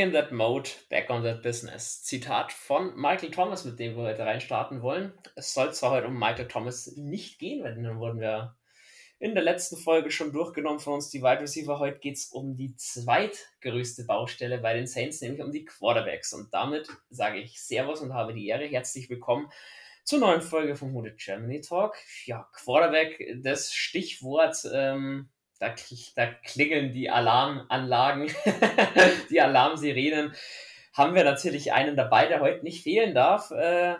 In that mode, back on that business. Zitat von Michael Thomas, mit dem wir heute reinstarten wollen. Es soll zwar heute um Michael Thomas nicht gehen, weil dann wurden wir in der letzten Folge schon durchgenommen von uns, die Wide Receiver. Heute geht es um die zweitgrößte Baustelle bei den Saints, nämlich um die Quarterbacks. Und damit sage ich Servus und habe die Ehre. Herzlich willkommen zur neuen Folge vom Hooded Germany Talk. Ja, Quarterback, das Stichwort. Ähm, da, da klingeln die Alarmanlagen, die Alarmsirenen. Haben wir natürlich einen dabei, der heute nicht fehlen darf. Äh,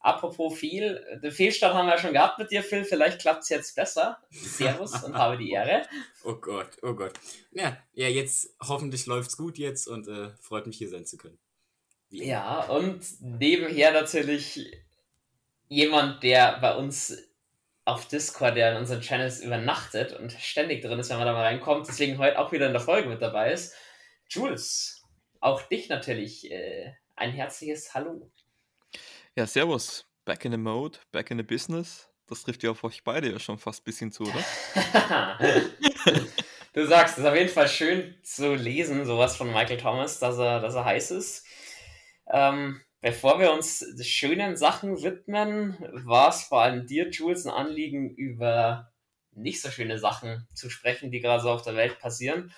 apropos viel, den Fehlstart haben wir ja schon gehabt mit dir, Phil. Vielleicht klappt es jetzt besser. Servus und habe die Ehre. Oh Gott, oh Gott. Ja, ja jetzt hoffentlich läuft es gut jetzt und äh, freut mich hier sein zu können. Ja, und nebenher natürlich jemand, der bei uns auf Discord, der in unseren Channels übernachtet und ständig drin ist, wenn man da mal reinkommt, deswegen heute auch wieder in der Folge mit dabei ist. Jules, auch dich natürlich äh, ein herzliches Hallo. Ja, servus. Back in the mode, back in the business. Das trifft ja auf euch beide ja schon fast ein bisschen zu, oder? du sagst, es ist auf jeden Fall schön zu lesen, sowas von Michael Thomas, dass er, dass er heiß ist. Ähm, Bevor wir uns schönen Sachen widmen, war es vor allem dir, Jules, ein Anliegen, über nicht so schöne Sachen zu sprechen, die gerade so auf der Welt passieren,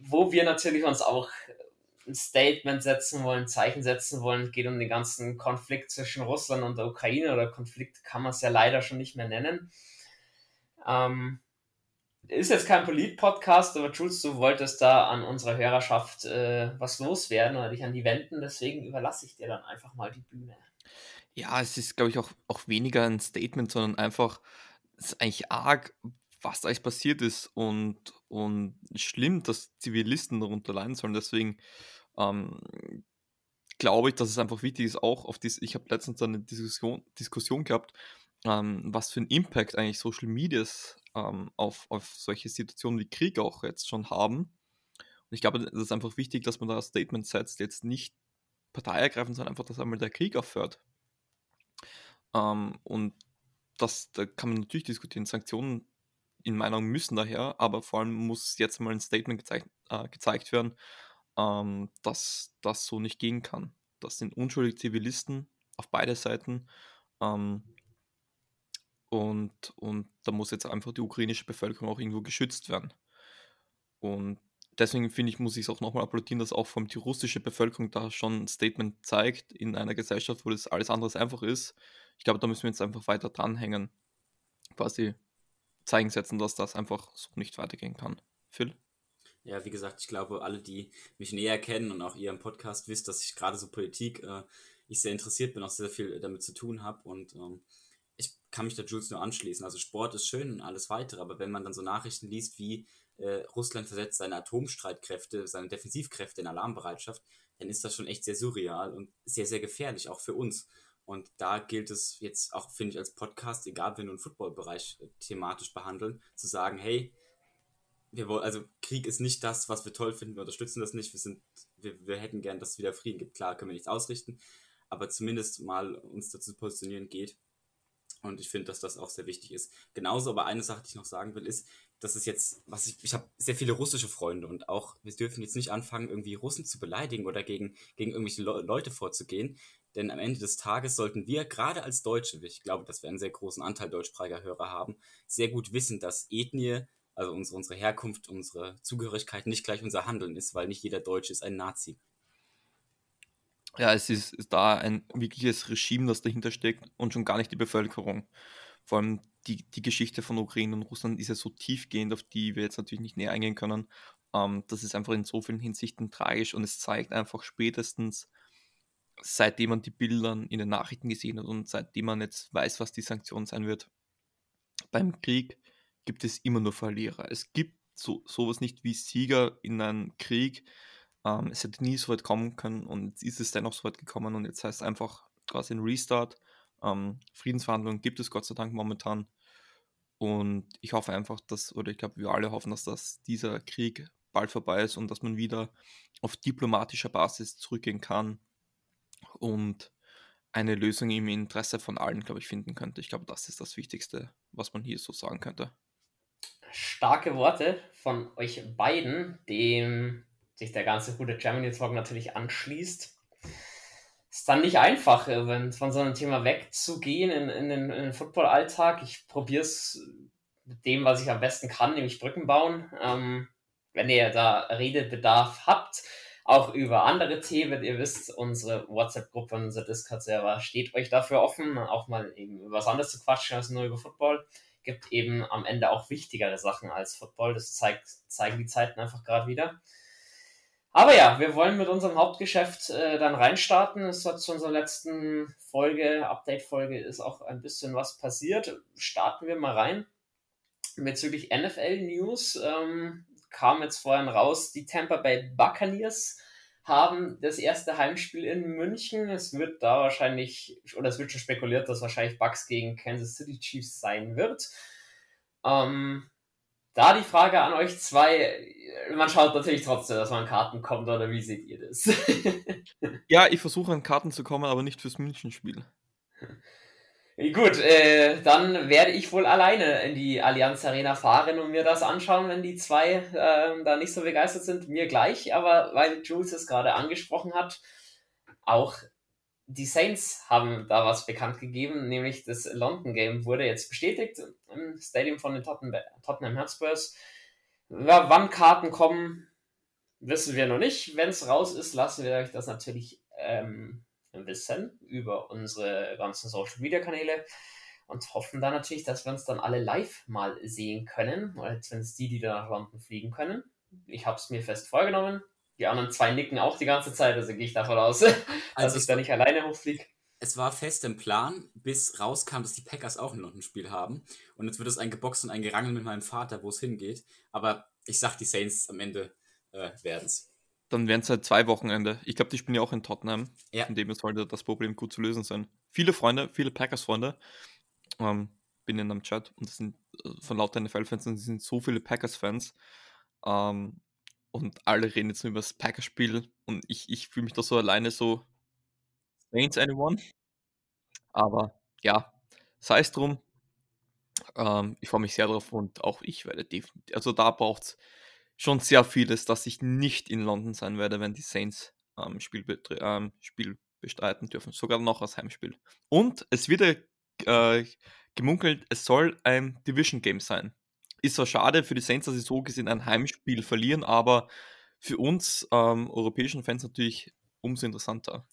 wo wir natürlich uns auch ein Statement setzen wollen, Zeichen setzen wollen. Es geht um den ganzen Konflikt zwischen Russland und der Ukraine oder Konflikt kann man es ja leider schon nicht mehr nennen. Ähm, ist jetzt kein Polit-Podcast, aber Jules, du wolltest da an unserer Hörerschaft äh, was loswerden oder dich an die wenden, deswegen überlasse ich dir dann einfach mal die Bühne. Ja, es ist, glaube ich, auch, auch weniger ein Statement, sondern einfach, es ist eigentlich arg, was da eigentlich passiert ist und, und schlimm, dass Zivilisten darunter leiden sollen. Deswegen ähm, glaube ich, dass es einfach wichtig ist, auch auf dies, ich habe letztens eine Diskussion, Diskussion gehabt, ähm, was für einen Impact eigentlich Social Medias ähm, auf, auf solche Situationen wie Krieg auch jetzt schon haben. Und ich glaube, es ist einfach wichtig, dass man da ein Statement setzt, jetzt nicht Partei ergreifen, sondern einfach, dass einmal der Krieg aufhört. Ähm, und das, da kann man natürlich diskutieren. Sanktionen in Meinung müssen daher, aber vor allem muss jetzt mal ein Statement gezeigt, äh, gezeigt werden, ähm, dass das so nicht gehen kann. Das sind unschuldige Zivilisten auf beide Seiten. Ähm, und, und da muss jetzt einfach die ukrainische Bevölkerung auch irgendwo geschützt werden. Und deswegen finde ich, muss ich es auch nochmal applaudieren, dass auch allem die russische Bevölkerung da schon ein Statement zeigt in einer Gesellschaft, wo das alles andere einfach ist. Ich glaube, da müssen wir jetzt einfach weiter dranhängen. Quasi zeigen setzen, dass das einfach so nicht weitergehen kann. Phil? Ja, wie gesagt, ich glaube, alle, die mich näher kennen und auch ihr im Podcast wisst, dass ich gerade so Politik, äh, ich sehr interessiert bin, auch sehr viel damit zu tun habe und ähm, ich kann mich da Jules nur anschließen. Also Sport ist schön und alles weitere, aber wenn man dann so Nachrichten liest wie äh, Russland versetzt seine Atomstreitkräfte, seine Defensivkräfte in Alarmbereitschaft, dann ist das schon echt sehr surreal und sehr, sehr gefährlich, auch für uns. Und da gilt es jetzt auch, finde ich, als Podcast, egal wenn wir einen Footballbereich äh, thematisch behandeln, zu sagen, hey, wir wollen, also Krieg ist nicht das, was wir toll finden, wir unterstützen das nicht, wir sind, wir, wir hätten gern, dass es wieder Frieden gibt. Klar, können wir nichts ausrichten, aber zumindest mal uns dazu positionieren geht, und ich finde, dass das auch sehr wichtig ist. Genauso, aber eine Sache, die ich noch sagen will, ist, dass es jetzt, was ich, ich habe sehr viele russische Freunde und auch, wir dürfen jetzt nicht anfangen, irgendwie Russen zu beleidigen oder gegen, gegen irgendwelche Le Leute vorzugehen. Denn am Ende des Tages sollten wir, gerade als Deutsche, ich glaube, dass wir einen sehr großen Anteil deutschsprachiger Hörer haben, sehr gut wissen, dass Ethnie, also unsere, unsere Herkunft, unsere Zugehörigkeit nicht gleich unser Handeln ist, weil nicht jeder Deutsche ist ein Nazi ja, es ist da ein wirkliches Regime, das dahinter steckt und schon gar nicht die Bevölkerung. Vor allem die, die Geschichte von Ukraine und Russland ist ja so tiefgehend, auf die wir jetzt natürlich nicht näher eingehen können. Ähm, das ist einfach in so vielen Hinsichten tragisch und es zeigt einfach spätestens, seitdem man die Bilder in den Nachrichten gesehen hat und seitdem man jetzt weiß, was die Sanktion sein wird, beim Krieg gibt es immer nur Verlierer. Es gibt so, sowas nicht wie Sieger in einem Krieg, ähm, es hätte nie so weit kommen können und jetzt ist es dennoch so weit gekommen und jetzt heißt es einfach quasi ein Restart. Ähm, Friedensverhandlungen gibt es Gott sei Dank momentan. Und ich hoffe einfach, dass, oder ich glaube, wir alle hoffen, dass das, dieser Krieg bald vorbei ist und dass man wieder auf diplomatischer Basis zurückgehen kann und eine Lösung im Interesse von allen, glaube ich, finden könnte. Ich glaube, das ist das Wichtigste, was man hier so sagen könnte. Starke Worte von euch beiden, dem sich der ganze gute Germany Talk natürlich anschließt. Ist dann nicht einfach, äh, wenn, von so einem Thema wegzugehen in, in den, den Football-Alltag. Ich probiere es mit dem, was ich am besten kann, nämlich Brücken bauen. Ähm, wenn ihr da Redebedarf habt, auch über andere Themen. Ihr wisst, unsere WhatsApp-Gruppe, unser Discord-Server steht euch dafür offen, auch mal eben über was anderes zu quatschen als nur über Football. Gibt eben am Ende auch wichtigere Sachen als Football. Das zeigt, zeigen die Zeiten einfach gerade wieder. Aber ja, wir wollen mit unserem Hauptgeschäft äh, dann reinstarten. Es hat zu unserer letzten Folge, Update-Folge, ist auch ein bisschen was passiert. Starten wir mal rein. Bezüglich NFL-News ähm, kam jetzt vorhin raus, die Tampa Bay Buccaneers haben das erste Heimspiel in München. Es wird da wahrscheinlich, oder es wird schon spekuliert, dass wahrscheinlich Bucks gegen Kansas City Chiefs sein wird. Ähm, da die Frage an euch zwei, man schaut natürlich trotzdem, dass man an Karten kommt, oder wie seht ihr das? ja, ich versuche an Karten zu kommen, aber nicht fürs München-Spiel. Gut, äh, dann werde ich wohl alleine in die Allianz Arena fahren und mir das anschauen, wenn die zwei äh, da nicht so begeistert sind. Mir gleich, aber weil Jules es gerade angesprochen hat, auch die Saints haben da was bekannt gegeben, nämlich das London Game wurde jetzt bestätigt im Stadium von den Tottenham Hotspurs. Ja, wann Karten kommen, wissen wir noch nicht. Wenn es raus ist, lassen wir euch das natürlich ähm, wissen über unsere ganzen Social Media Kanäle und hoffen dann natürlich, dass wir uns dann alle live mal sehen können, oder zumindest die, die da nach London fliegen können. Ich habe es mir fest vorgenommen. Die anderen zwei nicken auch die ganze Zeit, also gehe ich davon aus, dass also ich da nicht alleine hochfliege. Es war fest im Plan, bis rauskam, dass die Packers auch ein London-Spiel haben. Und jetzt wird es ein Geboxt und ein Gerangel mit meinem Vater, wo es hingeht. Aber ich sag, die Saints am Ende äh, werden es dann wären es halt zwei Wochenende. Ich glaube, die spielen ja auch in Tottenham. Ja. Von dem es sollte das Problem gut zu lösen sein. Viele Freunde, viele Packers-Freunde. Ähm, bin in einem Chat und das sind äh, von lauter NFL-Fans sind so viele Packers-Fans. Ähm, und alle reden jetzt nur über das Packers-Spiel und ich, ich fühle mich da so alleine so. Saints anyone? Aber ja, sei es drum. Ähm, ich freue mich sehr drauf und auch ich werde definitiv. Also da braucht es schon sehr vieles, dass ich nicht in London sein werde, wenn die Saints ähm, Spiel, ähm, Spiel bestreiten dürfen. Sogar noch als Heimspiel. Und es wird äh, gemunkelt, es soll ein Division Game sein. Ist zwar schade für die Saints, dass sie so gesehen ein Heimspiel verlieren, aber für uns ähm, europäischen Fans natürlich umso interessanter.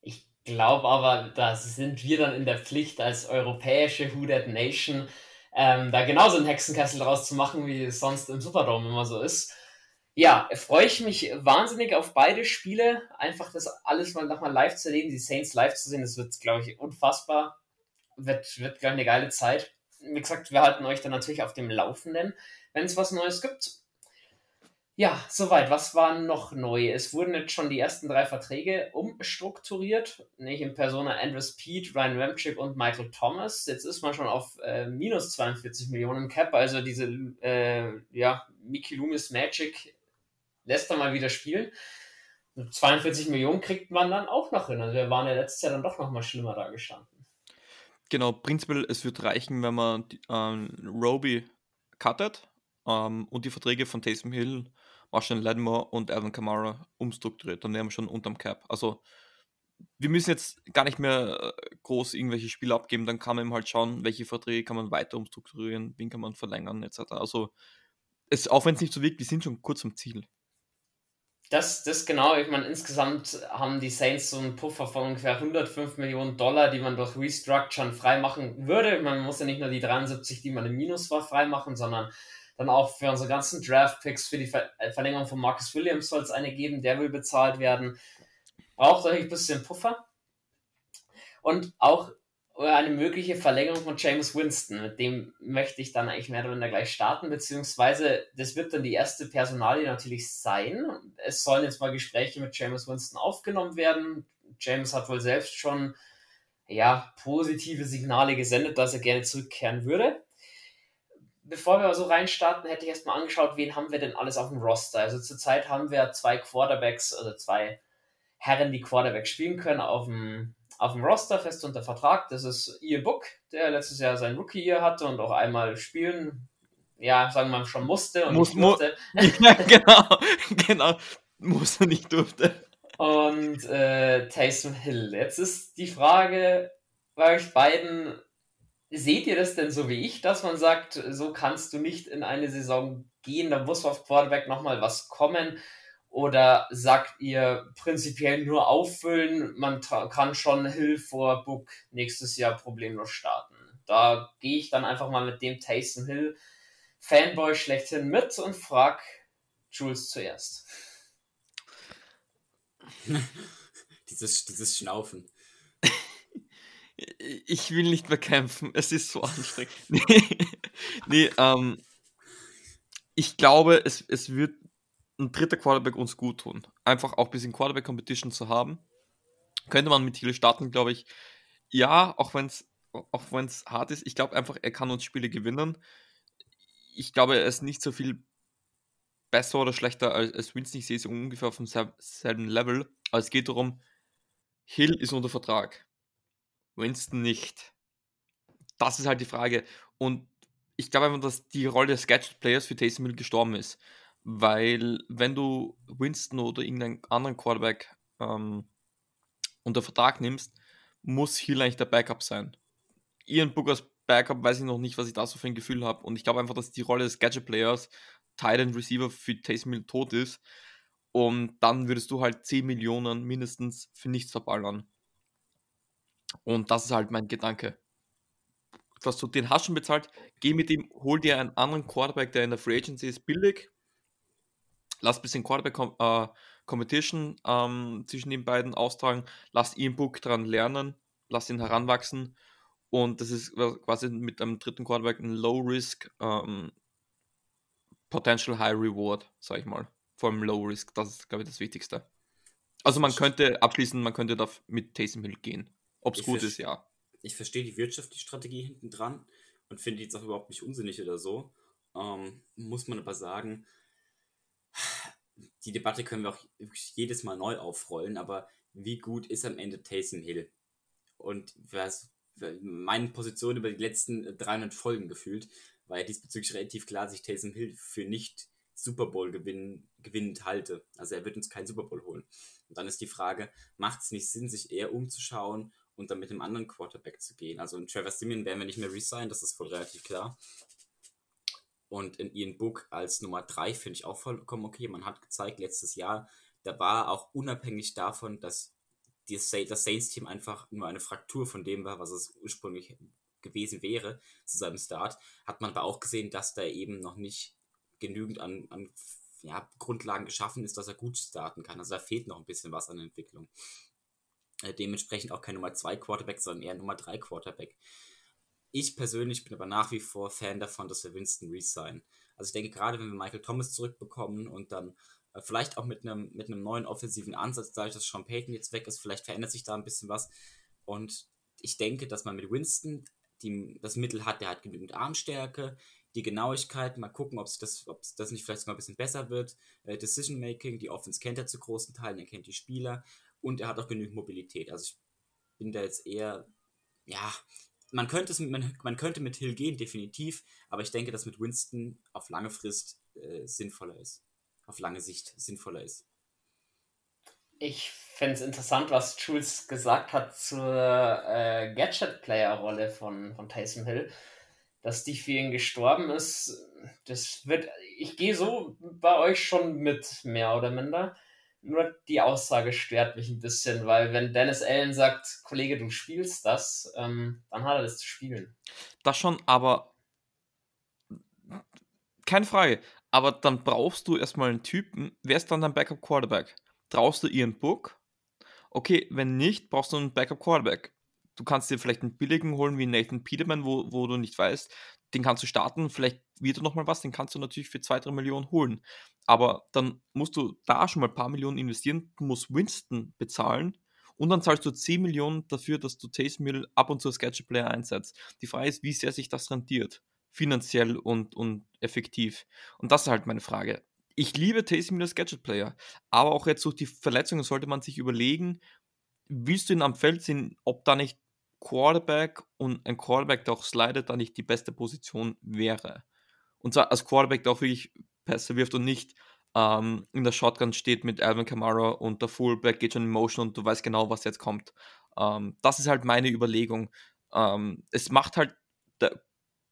Ich glaube aber, da sind wir dann in der Pflicht als europäische That Nation, ähm, da genauso einen Hexenkessel draus zu machen, wie es sonst im Superdome immer so ist. Ja, freue ich mich wahnsinnig auf beide Spiele. Einfach das alles mal nochmal live zu erleben, die Saints live zu sehen, das wird, glaube ich, unfassbar. Wird, wird glaube ich, eine geile Zeit. Wie gesagt, wir halten euch dann natürlich auf dem Laufenden, wenn es was Neues gibt. Ja, soweit. Was war noch neu? Es wurden jetzt schon die ersten drei Verträge umstrukturiert. Nicht in Persona Andrew Speed, Ryan Ramchick und Michael Thomas. Jetzt ist man schon auf äh, minus 42 Millionen Cap. Also diese, äh, ja, Mickey Loomis Magic lässt er mal wieder spielen. 42 Millionen kriegt man dann auch noch hin. Also wir waren ja letztes Jahr dann doch noch mal schlimmer da gestanden. Genau, prinzipiell, es wird reichen, wenn man ähm, Roby cuttet ähm, und die Verträge von Taysom Hill Marshall Lattimore und Alvin Kamara umstrukturiert. Dann wären wir schon unterm Cap. Also wir müssen jetzt gar nicht mehr äh, groß irgendwelche Spiele abgeben, dann kann man eben halt schauen, welche Verträge kann man weiter umstrukturieren, wen kann man verlängern, etc. Also es, auch wenn es nicht so wirkt, wir sind schon kurz am Ziel. Das, das genau, ich meine, insgesamt haben die Saints so einen Puffer von ungefähr 105 Millionen Dollar, die man durch Restructuren freimachen würde. Man muss ja nicht nur die 73, die man im Minus war, freimachen, sondern dann auch für unsere ganzen Draft-Picks, für die Ver äh, Verlängerung von Marcus Williams soll es eine geben, der will bezahlt werden. Braucht euch ein bisschen Puffer. Und auch eine mögliche Verlängerung von James Winston. Mit dem möchte ich dann eigentlich mehr oder weniger gleich starten, beziehungsweise das wird dann die erste Personalie natürlich sein. Es sollen jetzt mal Gespräche mit James Winston aufgenommen werden. James hat wohl selbst schon ja, positive Signale gesendet, dass er gerne zurückkehren würde bevor wir so reinstarten, hätte ich erstmal angeschaut, wen haben wir denn alles auf dem Roster. Also zurzeit haben wir zwei Quarterbacks, also zwei Herren, die Quarterback spielen können, auf dem, auf dem Roster fest unter Vertrag. Das ist Ian Book, der letztes Jahr sein Rookie hier hatte und auch einmal spielen, ja, sagen wir mal, schon musste und Muss, musste. ja, genau, genau. Muss er nicht durfte. Und äh, Taysom Hill. Jetzt ist die Frage bei euch beiden, seht ihr das denn so wie ich, dass man sagt, so kannst du nicht in eine Saison gehen, da muss auf Quarterback nochmal was kommen? Oder sagt ihr prinzipiell nur auffüllen, man kann schon Hill vor Book nächstes Jahr problemlos starten? Da gehe ich dann einfach mal mit dem Taysom Hill Fanboy schlechthin mit und frag Jules zuerst. dieses, dieses Schnaufen. Ich will nicht mehr kämpfen, es ist so anstrengend. nee, nee ähm, ich glaube, es, es wird ein dritter Quarterback uns gut tun. Einfach auch ein bisschen Quarterback-Competition zu haben. Könnte man mit Thiele starten, glaube ich. Ja, auch wenn es auch hart ist. Ich glaube einfach, er kann uns Spiele gewinnen. Ich glaube, er ist nicht so viel besser oder schlechter als, als Winston. Ich sehe es ungefähr auf demselben Level. Aber es geht darum, Hill ist unter Vertrag. Winston nicht. Das ist halt die Frage. Und ich glaube einfach, dass die Rolle des Gadget Players für Taysom Hill gestorben ist. Weil, wenn du Winston oder irgendeinen anderen Quarterback ähm, unter Vertrag nimmst, muss Hill eigentlich der Backup sein. Ian Bookers Backup weiß ich noch nicht, was ich da so für ein Gefühl habe. Und ich glaube einfach, dass die Rolle des Gadget Players, Tight End Receiver für Taysom Hill tot ist. Und dann würdest du halt 10 Millionen mindestens für nichts verballern. Und das ist halt mein Gedanke. Was du den hast schon bezahlt, geh mit ihm, hol dir einen anderen Quarterback, der in der Free Agency ist, billig. Lass ein bisschen Quarterback äh, Competition ähm, zwischen den beiden austragen. Lass Ian Book dran lernen. Lass ihn heranwachsen. Und das ist quasi mit einem dritten Quarterback ein Low Risk, ähm, Potential High Reward, sag ich mal. Vor allem Low Risk, das ist, glaube ich, das Wichtigste. Also man könnte abschließend, man könnte da mit Taysom Hill gehen. Ob es gut ist, ja. Ich verstehe die wirtschaftliche Strategie hinten dran und finde die jetzt auch überhaupt nicht unsinnig oder so. Ähm, muss man aber sagen, die Debatte können wir auch jedes Mal neu aufrollen, aber wie gut ist am Ende Taysom Hill? Und was, meine Position über die letzten 300 Folgen gefühlt, war ja diesbezüglich relativ klar, dass ich Taysom Hill für nicht Super Bowl gewinn, gewinnend halte. Also er wird uns keinen Super Bowl holen. Und dann ist die Frage, macht es nicht Sinn, sich eher umzuschauen und dann mit einem anderen Quarterback zu gehen. Also in Trevor Simeon werden wir nicht mehr resignen, das ist voll relativ klar. Und in Ian Book als Nummer 3 finde ich auch vollkommen okay. Man hat gezeigt letztes Jahr, da war auch unabhängig davon, dass das Saints-Team einfach nur eine Fraktur von dem war, was es ursprünglich gewesen wäre zu seinem Start, hat man aber auch gesehen, dass da eben noch nicht genügend an, an ja, Grundlagen geschaffen ist, dass er gut starten kann. Also da fehlt noch ein bisschen was an Entwicklung. Äh, dementsprechend auch kein Nummer 2 Quarterback, sondern eher Nummer 3 Quarterback. Ich persönlich bin aber nach wie vor Fan davon, dass wir Winston resign. Also ich denke, gerade wenn wir Michael Thomas zurückbekommen und dann äh, vielleicht auch mit einem, mit einem neuen offensiven Ansatz, dadurch, dass Sean Payton jetzt weg ist, vielleicht verändert sich da ein bisschen was. Und ich denke, dass man mit Winston die, das Mittel hat, der hat genügend Armstärke, die Genauigkeit, mal gucken, ob das, ob das nicht vielleicht mal ein bisschen besser wird. Äh, Decision Making, die Offense kennt er zu großen Teilen, er kennt die Spieler und er hat auch genügend Mobilität. Also ich bin da jetzt eher, ja, man könnte, es, man, man könnte mit Hill gehen, definitiv, aber ich denke, dass mit Winston auf lange Frist äh, sinnvoller ist. Auf lange Sicht sinnvoller ist. Ich finde es interessant, was Jules gesagt hat zur äh, Gadget-Player-Rolle von, von Tyson Hill. Dass die für ihn gestorben ist, das wird, ich gehe so bei euch schon mit, mehr oder minder. Nur die Aussage stört mich ein bisschen, weil wenn Dennis Allen sagt, Kollege, du spielst das, ähm, dann hat er das zu spielen. Das schon, aber keine Frage. Aber dann brauchst du erstmal einen Typen. Wer ist dann dein Backup Quarterback? Traust du Ian Book? Okay, wenn nicht, brauchst du einen Backup Quarterback. Du kannst dir vielleicht einen billigen holen wie Nathan Peterman, wo, wo du nicht weißt, den kannst du starten, vielleicht wird er nochmal was, den kannst du natürlich für 2, 3 Millionen holen. Aber dann musst du da schon mal ein paar Millionen investieren, du musst Winston bezahlen und dann zahlst du 10 Millionen dafür, dass du Taysom Hill ab und zu als Gadget Player einsetzt. Die Frage ist, wie sehr sich das rentiert, finanziell und, und effektiv. Und das ist halt meine Frage. Ich liebe Taysom Hill als Gadget Player, aber auch jetzt durch die Verletzungen sollte man sich überlegen, willst du ihn am Feld sehen, ob da nicht Quarterback und ein Quarterback, der auch slidet, da nicht die beste Position wäre. Und zwar als Quarterback, der auch wirklich Pässe wirft und nicht ähm, in der Shotgun steht mit Alvin Kamara und der Fullback geht schon in Motion und du weißt genau, was jetzt kommt. Ähm, das ist halt meine Überlegung. Ähm, es macht halt der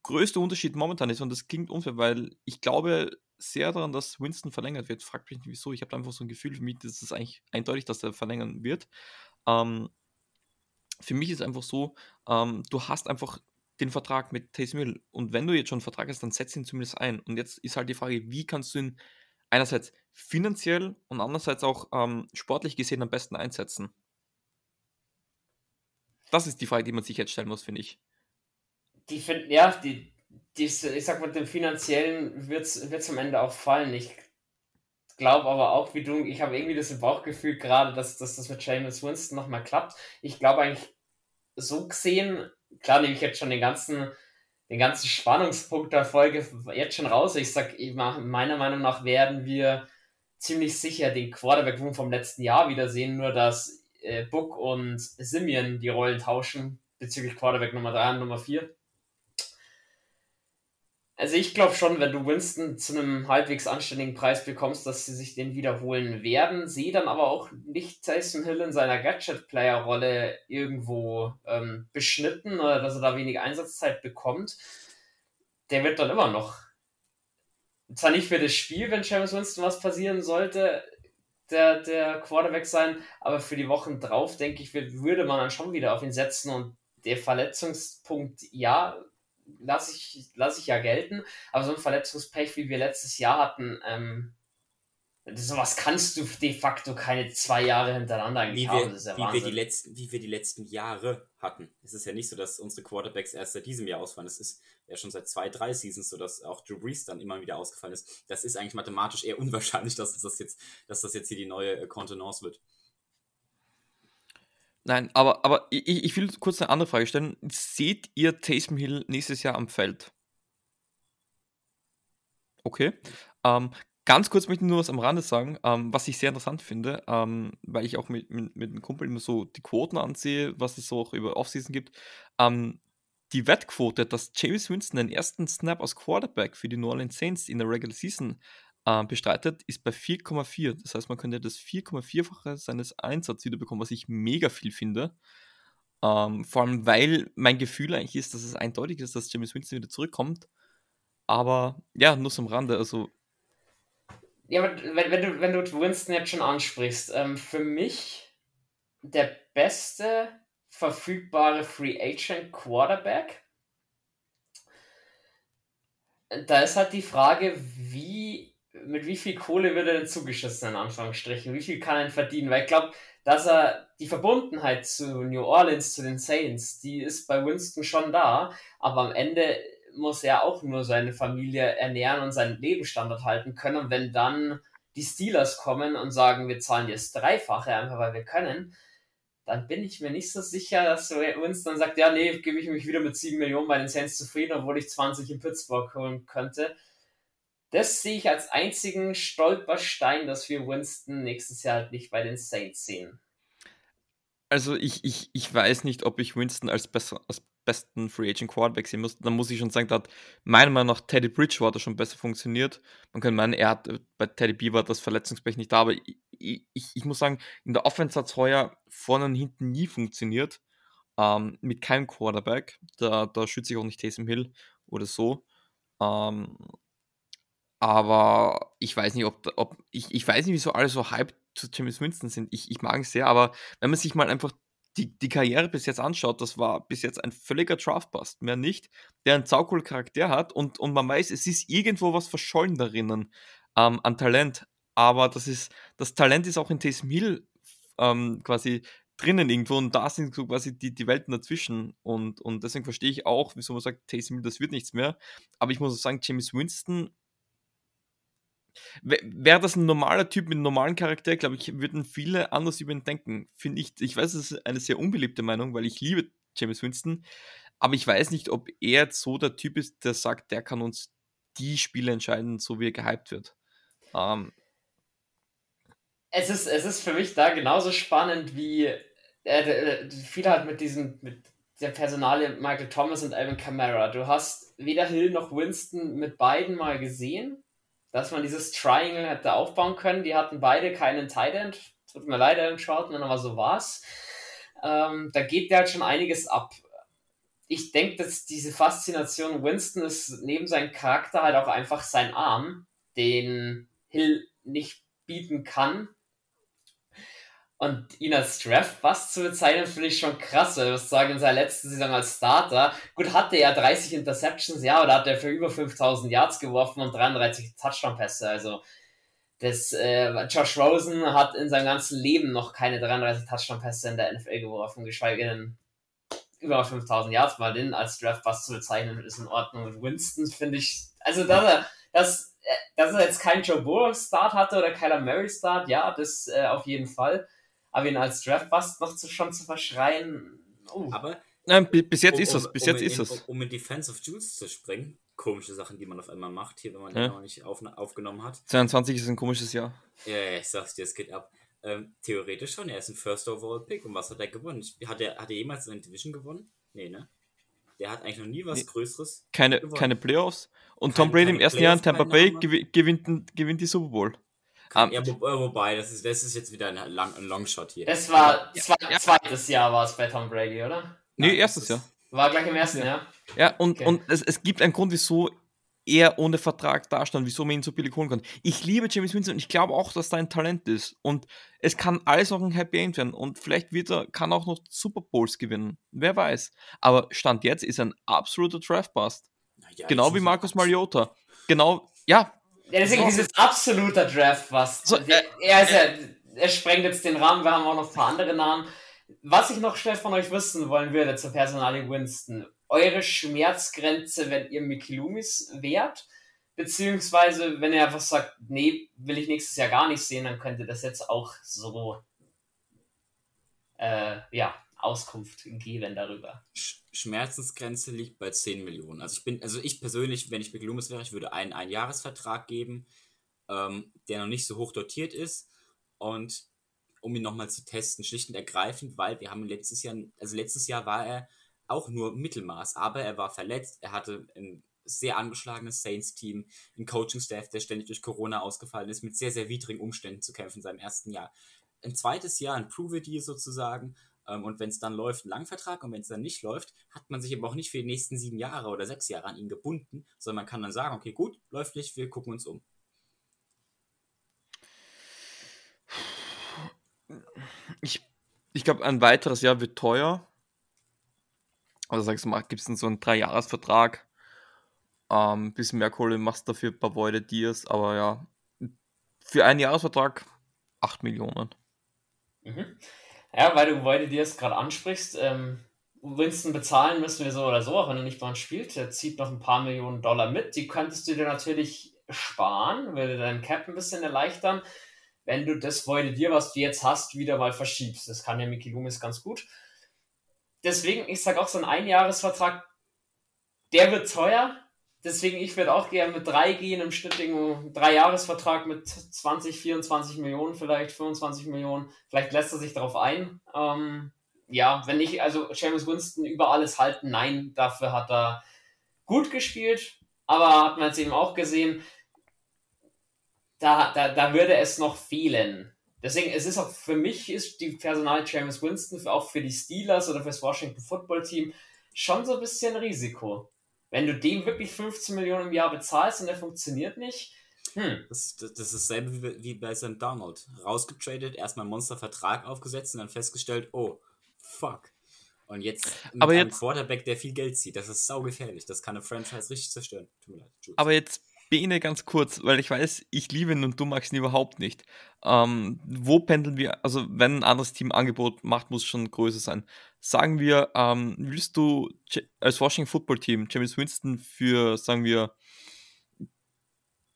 größte Unterschied momentan ist, und das klingt unfair, weil ich glaube sehr daran, dass Winston verlängert wird. Fragt mich nicht wieso. Ich habe einfach so ein Gefühl, für mich ist es eigentlich eindeutig, dass er verlängern wird. Ähm, für mich ist einfach so, ähm, du hast einfach den Vertrag mit Taysom Hill und wenn du jetzt schon einen Vertrag hast, dann setz ihn zumindest ein. Und jetzt ist halt die Frage, wie kannst du ihn einerseits finanziell und andererseits auch ähm, sportlich gesehen am besten einsetzen? Das ist die Frage, die man sich jetzt stellen muss, finde ich. Die finden, ja, die, die, ich sag mal, dem finanziellen wird es am Ende auch fallen. Ich glaube aber auch, wie du, ich habe irgendwie das im Bauchgefühl gerade, dass, dass das mit James Winston nochmal klappt. Ich glaube eigentlich, so gesehen, klar nehme ich jetzt schon den ganzen, den ganzen Spannungspunkt der Folge jetzt schon raus. Ich sag, meiner Meinung nach werden wir ziemlich sicher den Quarterback-Room vom letzten Jahr wiedersehen, nur dass äh, Book und Simeon die Rollen tauschen bezüglich Quarterback Nummer 3 und Nummer 4. Also ich glaube schon, wenn du Winston zu einem halbwegs anständigen Preis bekommst, dass sie sich den wiederholen werden. Sehe dann aber auch nicht Tyson Hill in seiner Gadget-Player-Rolle irgendwo ähm, beschnitten oder dass er da wenig Einsatzzeit bekommt. Der wird dann immer noch, zwar nicht für das Spiel, wenn James Winston was passieren sollte, der, der Quarterback sein, aber für die Wochen drauf, denke ich, würde man dann schon wieder auf ihn setzen und der Verletzungspunkt, ja, lasse ich, lass ich ja gelten. Aber so ein Verletzungspech, wie wir letztes Jahr hatten, ähm, sowas kannst du de facto keine zwei Jahre hintereinander eigentlich wie haben. Wir, ja wie, wir die letzten, wie wir die letzten Jahre hatten. Es ist ja nicht so, dass unsere Quarterbacks erst seit diesem Jahr ausfallen. Es ist ja schon seit zwei, drei Seasons so, dass auch Drew Brees dann immer wieder ausgefallen ist. Das ist eigentlich mathematisch eher unwahrscheinlich, dass das jetzt, dass das jetzt hier die neue äh, Kontenance wird. Nein, aber, aber ich, ich will kurz eine andere Frage stellen. Seht ihr Taysom Hill nächstes Jahr am Feld? Okay. Ähm, ganz kurz möchte ich nur was am Rande sagen, ähm, was ich sehr interessant finde, ähm, weil ich auch mit, mit, mit einem Kumpel immer so die Quoten ansehe, was es so auch über Offseason gibt. Ähm, die Wettquote, dass James Winston den ersten Snap als Quarterback für die New Orleans Saints in der Regular Season äh, bestreitet, ist bei 4,4. Das heißt, man könnte das 4,4-fache seines Einsatzes wiederbekommen, was ich mega viel finde. Ähm, vor allem, weil mein Gefühl eigentlich ist, dass es eindeutig ist, dass James Winston wieder zurückkommt. Aber ja, nur zum Rande. Also. Ja, wenn, wenn, du, wenn du Winston jetzt schon ansprichst, ähm, für mich der beste verfügbare Free Agent Quarterback. Da ist halt die Frage, wie mit wie viel Kohle wird er denn zugeschissen, in Anführungsstrichen? Wie viel kann er verdienen? Weil ich glaube, dass er die Verbundenheit zu New Orleans, zu den Saints, die ist bei Winston schon da, aber am Ende muss er auch nur seine Familie ernähren und seinen Lebensstandard halten können. Und wenn dann die Steelers kommen und sagen, wir zahlen dir das Dreifache, einfach weil wir können, dann bin ich mir nicht so sicher, dass Winston sagt, ja, nee, gebe ich mich wieder mit 7 Millionen bei den Saints zufrieden, obwohl ich 20 in Pittsburgh holen könnte. Das sehe ich als einzigen Stolperstein, dass wir Winston nächstes Jahr halt nicht bei den Saints sehen. Also ich, ich, ich weiß nicht, ob ich Winston als, besser, als besten Free Agent Quarterback sehen muss. Dann muss ich schon sagen, da hat meiner Meinung nach Teddy Bridgewater schon besser funktioniert. Man könnte meinen, er hat äh, bei Teddy Beaver das Verletzungspech nicht da, aber ich, ich, ich muss sagen, in der Offense hat es heuer vorne und hinten nie funktioniert. Ähm, mit keinem Quarterback. Da, da schütze ich auch nicht Taysom Hill oder so. Ähm, aber ich weiß nicht, ob, ob ich, ich weiß nicht, wieso alle so hyped zu James Winston sind. Ich, ich mag ihn sehr, aber wenn man sich mal einfach die, die Karriere bis jetzt anschaut, das war bis jetzt ein völliger Draftbust, mehr nicht, der einen saukool Charakter hat und, und man weiß, es ist irgendwo was verschollen darin ähm, an Talent, aber das ist, das Talent ist auch in Taysom Hill ähm, quasi drinnen irgendwo und da sind so quasi die, die Welten dazwischen. Und, und deswegen verstehe ich auch, wieso man sagt, Taysom Hill, das wird nichts mehr, aber ich muss auch sagen, James Winston Wäre das ein normaler Typ mit einem normalen Charakter, glaube ich, würden viele anders über ihn denken. Finde ich, ich weiß, es ist eine sehr unbeliebte Meinung, weil ich liebe James Winston, aber ich weiß nicht, ob er so der Typ ist, der sagt, der kann uns die Spiele entscheiden, so wie er gehypt wird. Ähm, es, ist, es ist für mich da genauso spannend wie äh, viele halt mit diesem, mit der Personale Michael Thomas und Alvin Kamara. Du hast weder Hill noch Winston mit beiden mal gesehen dass man dieses Triangle hätte aufbauen können. Die hatten beide keinen Tight End. Tut mir leid, Alan Troutman, aber so war's. Ähm, da geht der halt schon einiges ab. Ich denke, dass diese Faszination Winston ist neben seinem Charakter halt auch einfach sein Arm, den Hill nicht bieten kann. Und ihn als Draft was zu bezeichnen, finde ich schon krass. Ich muss sagen, in seiner letzten Saison als Starter, gut, hatte er 30 Interceptions, ja, oder hat er für über 5000 Yards geworfen und 33 Touchdown-Pässe. Also, das, äh, Josh Rosen hat in seinem ganzen Leben noch keine 33 Touchdown-Pässe in der NFL geworfen, geschweige denn über 5000 Yards. Mal den als Draft was zu bezeichnen, ist in Ordnung. Und Winston finde ich, also, dass er, das, äh, dass er jetzt keinen Joe Burrow Start hatte oder Kyler Murray Start, ja, das äh, auf jeden Fall. Aber ihn als Draft Bust noch zu, schon zu verschreien. Oh. Aber Nein, bis jetzt um, ist es. Bis jetzt in, ist es. Um, um in Defense of Jules zu springen, komische Sachen, die man auf einmal macht, hier, wenn man ja. den noch nicht auf, aufgenommen hat. 22 ist ein komisches Jahr. Ja, ja ich sag's dir, es geht ab. Ähm, theoretisch schon, er ist ein First Overall Pick. Und was hat er gewonnen? Hat er, hat er jemals eine Division gewonnen? Nee, ne? Der hat eigentlich noch nie was nee, Größeres keine, gewonnen. Keine Playoffs. Und Tom Brady im ersten Jahr in Tampa Bay gewinnt, gewinnt die Super Bowl. Um, ja, wo, äh, wobei, das ist, das ist jetzt wieder ein, Long, ein Longshot hier. Das war ja, zwei, zweites Jahr war es bei Tom Brady, oder? Nee, Nein, erstes Jahr. War gleich im ersten Jahr. Ja, und, okay. und es, es gibt einen Grund, wieso er ohne Vertrag dastand, wieso man ihn so billig holen kann. Ich liebe James Winston und ich glaube auch, dass da ein Talent ist. Und es kann alles noch ein Happy End werden. Und vielleicht wird er, kann auch noch Super Bowls gewinnen. Wer weiß. Aber Stand jetzt ist ein absoluter Draft-Bust. Ja, genau wie Markus Mariota. Genau, ja, ja, deswegen dieses absoluter Draft, was. So, äh, er, ist ja, er sprengt jetzt den Rahmen, wir haben auch noch ein paar andere Namen. Was ich noch schnell von euch wissen wollen würde zur Personalie Winston. Eure Schmerzgrenze, wenn ihr Mickey Loomis wärt, beziehungsweise wenn er einfach sagt, nee, will ich nächstes Jahr gar nicht sehen, dann könnte das jetzt auch so, äh, ja, Auskunft geben darüber. Schmerzensgrenze liegt bei 10 Millionen. Also ich bin, also ich persönlich, wenn ich Mick Loomis wäre, ich würde einen Einjahresvertrag geben, ähm, der noch nicht so hoch dotiert ist und um ihn nochmal zu testen, schlicht und ergreifend, weil wir haben letztes Jahr, also letztes Jahr war er auch nur Mittelmaß, aber er war verletzt, er hatte ein sehr angeschlagenes Saints-Team, ein Coaching-Staff, der ständig durch Corona ausgefallen ist, mit sehr, sehr widrigen Umständen zu kämpfen in seinem ersten Jahr. Ein zweites Jahr, ein Prove-It sozusagen, und wenn es dann läuft, ein Langvertrag. Und wenn es dann nicht läuft, hat man sich aber auch nicht für die nächsten sieben Jahre oder sechs Jahre an ihn gebunden, sondern man kann dann sagen, okay, gut, läuft nicht, wir gucken uns um. Ich, ich glaube, ein weiteres Jahr wird teuer. Also sagst du, gibt es dann so einen Dreijahresvertrag, ähm, bisschen mehr Kohle machst du dafür paar Voide Dias, aber ja, für einen Jahresvertrag 8 Millionen. Mhm. Ja, weil du Voide Diaz gerade ansprichst, ähm, Winston bezahlen müssen wir so oder so, auch wenn er nicht bei uns spielt. Er zieht noch ein paar Millionen Dollar mit. Die könntest du dir natürlich sparen, würde deinen Cap ein bisschen erleichtern, wenn du das Voide dir, was du jetzt hast, wieder mal verschiebst. Das kann ja Mickey Loomis ganz gut. Deswegen, ich sage auch so ein Einjahresvertrag, der wird teuer, Deswegen, ich würde auch gerne mit drei gehen, im Schnitt irgendwo drei Jahresvertrag mit 20, 24 Millionen, vielleicht 25 Millionen. Vielleicht lässt er sich darauf ein. Ähm, ja, wenn ich, also James Winston über alles halten, nein, dafür hat er gut gespielt, aber hat man jetzt eben auch gesehen, da, da, da würde es noch fehlen. Deswegen, es ist auch für mich, ist die Personal James Winston, auch für die Steelers oder fürs Washington Football Team schon so ein bisschen Risiko. Wenn du dem wirklich 15 Millionen im Jahr bezahlst und der funktioniert nicht, hm. Das, das, das ist dasselbe wie, wie bei St. Donald. Rausgetradet, erstmal einen Monstervertrag aufgesetzt und dann festgestellt, oh, fuck. Und jetzt mit aber einem jetzt, Quarterback, der viel Geld zieht. Das ist saugefährlich. Das kann eine Franchise richtig zerstören. Tut mir leid. Aber jetzt Bene ganz kurz, weil ich weiß, ich liebe ihn und du magst ihn überhaupt nicht. Ähm, wo pendeln wir, also wenn ein anderes Team Angebot macht, muss es schon größer sein. Sagen wir, ähm, willst du als Washington Football Team James Winston für, sagen wir,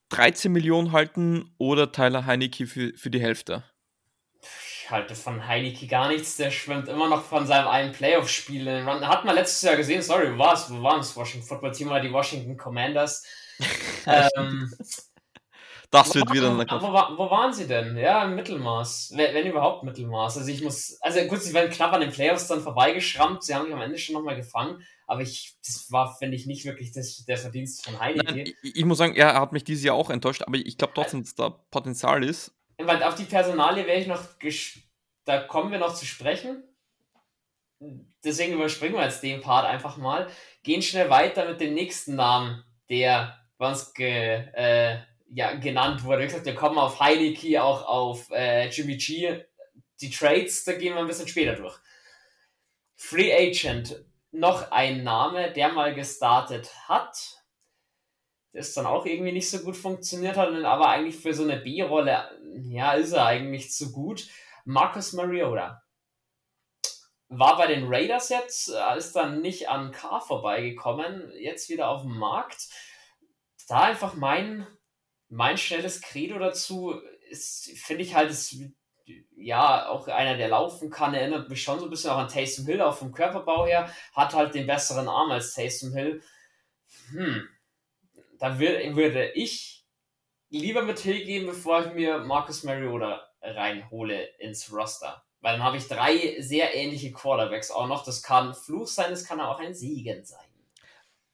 13 Millionen halten oder Tyler Heinecke für, für die Hälfte? Ich halte von Heineke gar nichts. Der schwimmt immer noch von seinem einen Playoff-Spiel. Hat man letztes Jahr gesehen, sorry, wo war es? Wo war das Washington Football Team oder die Washington Commanders? ähm, Das wird wieder eine wo, wo, wo waren sie denn? Ja, im Mittelmaß. Wenn, wenn, überhaupt Mittelmaß. Also ich muss, also gut, sie werden knapp an den Playoffs dann vorbeigeschrammt. Sie haben mich am Ende schon nochmal gefangen. Aber ich, das war, finde ich, nicht wirklich das, der Verdienst von Heineke. Nein, ich, ich, muss sagen, er hat mich dieses Jahr auch enttäuscht, aber ich glaube trotzdem, dass da Potenzial ist. Weil auf die Personalie wäre ich noch, da kommen wir noch zu sprechen. Deswegen überspringen wir jetzt den Part einfach mal. Gehen schnell weiter mit dem nächsten Namen, der uns ge, äh, ja, genannt wurde. Wie gesagt, wir kommen auf Heineke, auch auf äh, Jimmy G. Die Trades, da gehen wir ein bisschen später durch. Free Agent, noch ein Name, der mal gestartet hat, das dann auch irgendwie nicht so gut funktioniert hat, aber eigentlich für so eine B-Rolle, ja, ist er eigentlich zu gut. Marcus Mariota war bei den Raiders jetzt, ist dann nicht an K vorbeigekommen, jetzt wieder auf dem Markt. Da einfach mein, mein schnelles Credo dazu ist, finde ich halt, ist, ja, auch einer, der laufen kann, erinnert mich schon so ein bisschen auch an Taysom Hill, auch vom Körperbau her, hat halt den besseren Arm als Taysom Hill. Hm, da würde ich lieber mit Hill gehen, bevor ich mir Marcus Mariota reinhole ins Roster. Weil dann habe ich drei sehr ähnliche Quarterbacks auch noch. Das kann Fluch sein, das kann auch ein Segen sein.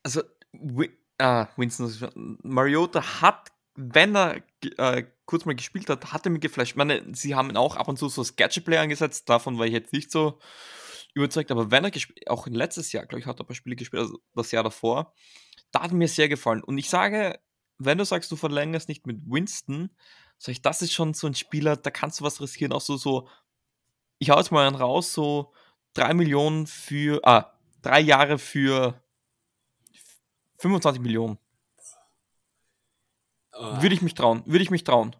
Also, uh, Winston, Mariota hat, wenn er äh, kurz mal gespielt hat, hat er mir geflasht. Ich meine, sie haben auch ab und zu so Sketch-Play angesetzt, davon war ich jetzt nicht so überzeugt, aber wenn er gespielt, auch letztes Jahr, glaube ich, hat er ein paar Spiele gespielt, also das Jahr davor, da hat mir sehr gefallen. Und ich sage, wenn du sagst, du verlängerst nicht mit Winston, sag ich, das ist schon so ein Spieler, da kannst du was riskieren, auch so, so ich hau jetzt mal einen raus, so drei Millionen für, ah, drei Jahre für 25 Millionen. Oh. Würde ich mich trauen, würde ich mich trauen.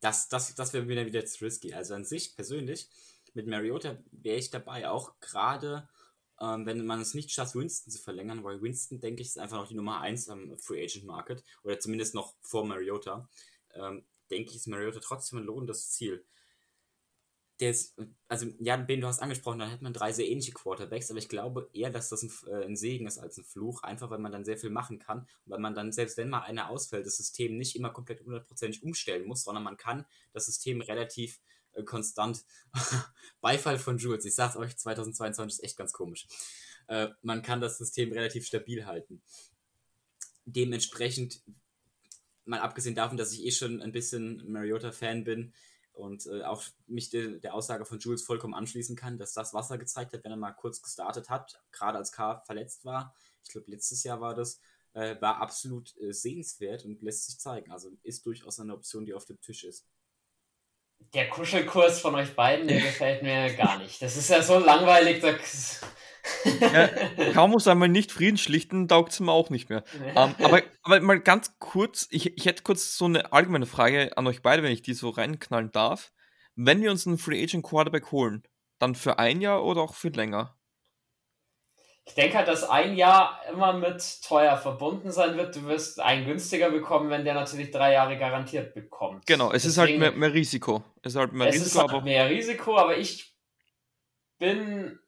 Das, das, das wäre wieder wieder zu risky. Also an sich persönlich, mit Mariota wäre ich dabei, auch gerade ähm, wenn man es nicht schafft, Winston zu verlängern, weil Winston, denke ich, ist einfach noch die Nummer 1 am Free Agent Market oder zumindest noch vor Mariota. Ähm, denke ich, ist Mariota trotzdem ein lohnendes Ziel der ist, also ja, Ben, du hast angesprochen, dann hat man drei sehr ähnliche Quarterbacks, aber ich glaube eher, dass das ein, äh, ein, Segen ist als ein Fluch, einfach weil man dann sehr viel machen kann, weil man dann, selbst wenn mal einer ausfällt, das System nicht immer komplett hundertprozentig umstellen muss, sondern man kann das System relativ äh, konstant, Beifall von Jules, ich sag's euch, 2022 ist echt ganz komisch, äh, man kann das System relativ stabil halten. Dementsprechend, mal abgesehen davon, dass ich eh schon ein bisschen Mariota-Fan bin, und äh, auch mich de, der Aussage von Jules vollkommen anschließen kann, dass das, was er gezeigt hat, wenn er mal kurz gestartet hat, gerade als K verletzt war, ich glaube letztes Jahr war das, äh, war absolut äh, sehenswert und lässt sich zeigen. Also ist durchaus eine Option, die auf dem Tisch ist. Der Kuschelkurs von euch beiden, der gefällt mir gar nicht. Das ist ja so langweilig, da ja, kaum muss einmal nicht Frieden schlichten, taugt es mir auch nicht mehr. um, ähm, aber, aber mal ganz kurz, ich, ich hätte kurz so eine allgemeine Frage an euch beide, wenn ich die so reinknallen darf. Wenn wir uns einen Free Agent Quarterback holen, dann für ein Jahr oder auch für länger? Ich denke halt, dass ein Jahr immer mit teuer verbunden sein wird. Du wirst einen günstiger bekommen, wenn der natürlich drei Jahre garantiert bekommt. Genau, es Deswegen, ist halt mehr, mehr, Risiko. Es ist halt mehr es Risiko, ist halt aber mehr Risiko, aber ich bin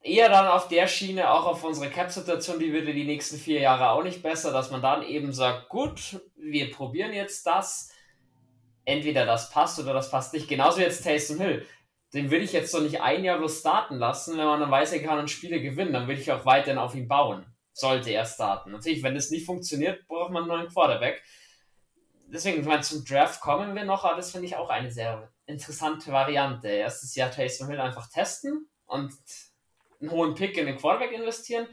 eher dann auf der Schiene, auch auf unsere Cap-Situation, die würde die nächsten vier Jahre auch nicht besser, dass man dann eben sagt, gut, wir probieren jetzt das, entweder das passt oder das passt nicht. Genauso jetzt Taysom Hill. Den würde ich jetzt so nicht ein Jahr bloß starten lassen, wenn man dann weiß, er kann und Spiele gewinnen, dann würde ich auch weiterhin auf ihn bauen. Sollte er starten. Natürlich, wenn das nicht funktioniert, braucht man einen neuen Quarterback. Deswegen, ich meine, zum Draft kommen wir noch, aber das finde ich auch eine sehr interessante Variante. Erstes Jahr Taysom Hill einfach testen und einen hohen Pick in den Quarterback investieren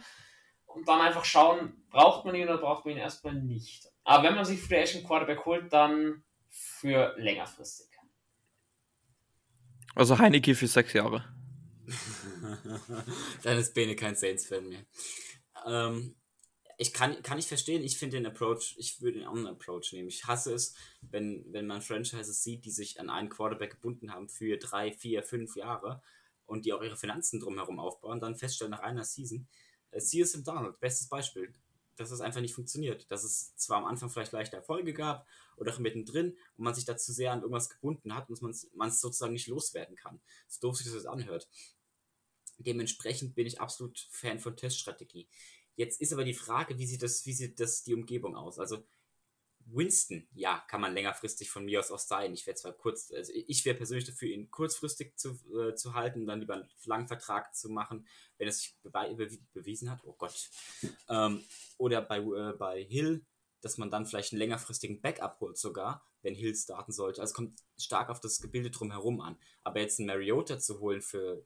und dann einfach schauen, braucht man ihn oder braucht man ihn erstmal nicht. Aber wenn man sich Free Agent Quarterback holt, dann für längerfristig. Also Heineke für sechs Jahre. dann ist Bene kein Saints-Fan mehr. Ähm, ich kann, kann ich verstehen, ich finde den Approach, ich würde den anderen Approach nehmen. Ich hasse es, wenn, wenn man Franchises sieht, die sich an einen Quarterback gebunden haben für drei, vier, fünf Jahre und die auch ihre Finanzen drumherum aufbauen, dann feststellen nach einer Season, äh, CSM Donald, bestes Beispiel, dass es einfach nicht funktioniert. Dass es zwar am Anfang vielleicht leichte Erfolge gab oder auch mittendrin und man sich dazu sehr an irgendwas gebunden hat und man es sozusagen nicht loswerden kann. So doof sich das anhört. Dementsprechend bin ich absolut Fan von Teststrategie. Jetzt ist aber die Frage, wie sieht das, wie sieht das die Umgebung aus? Also Winston, ja, kann man längerfristig von mir aus auch sein. Ich wäre zwar kurz, also ich wäre persönlich dafür, ihn kurzfristig zu, äh, zu halten, dann lieber einen langen Vertrag zu machen, wenn es sich bewe bewiesen hat. Oh Gott. Ähm, oder bei, äh, bei Hill, dass man dann vielleicht einen längerfristigen Backup holt sogar, wenn Hill starten sollte. Also es kommt stark auf das Gebilde drumherum an. Aber jetzt einen Mariota zu holen für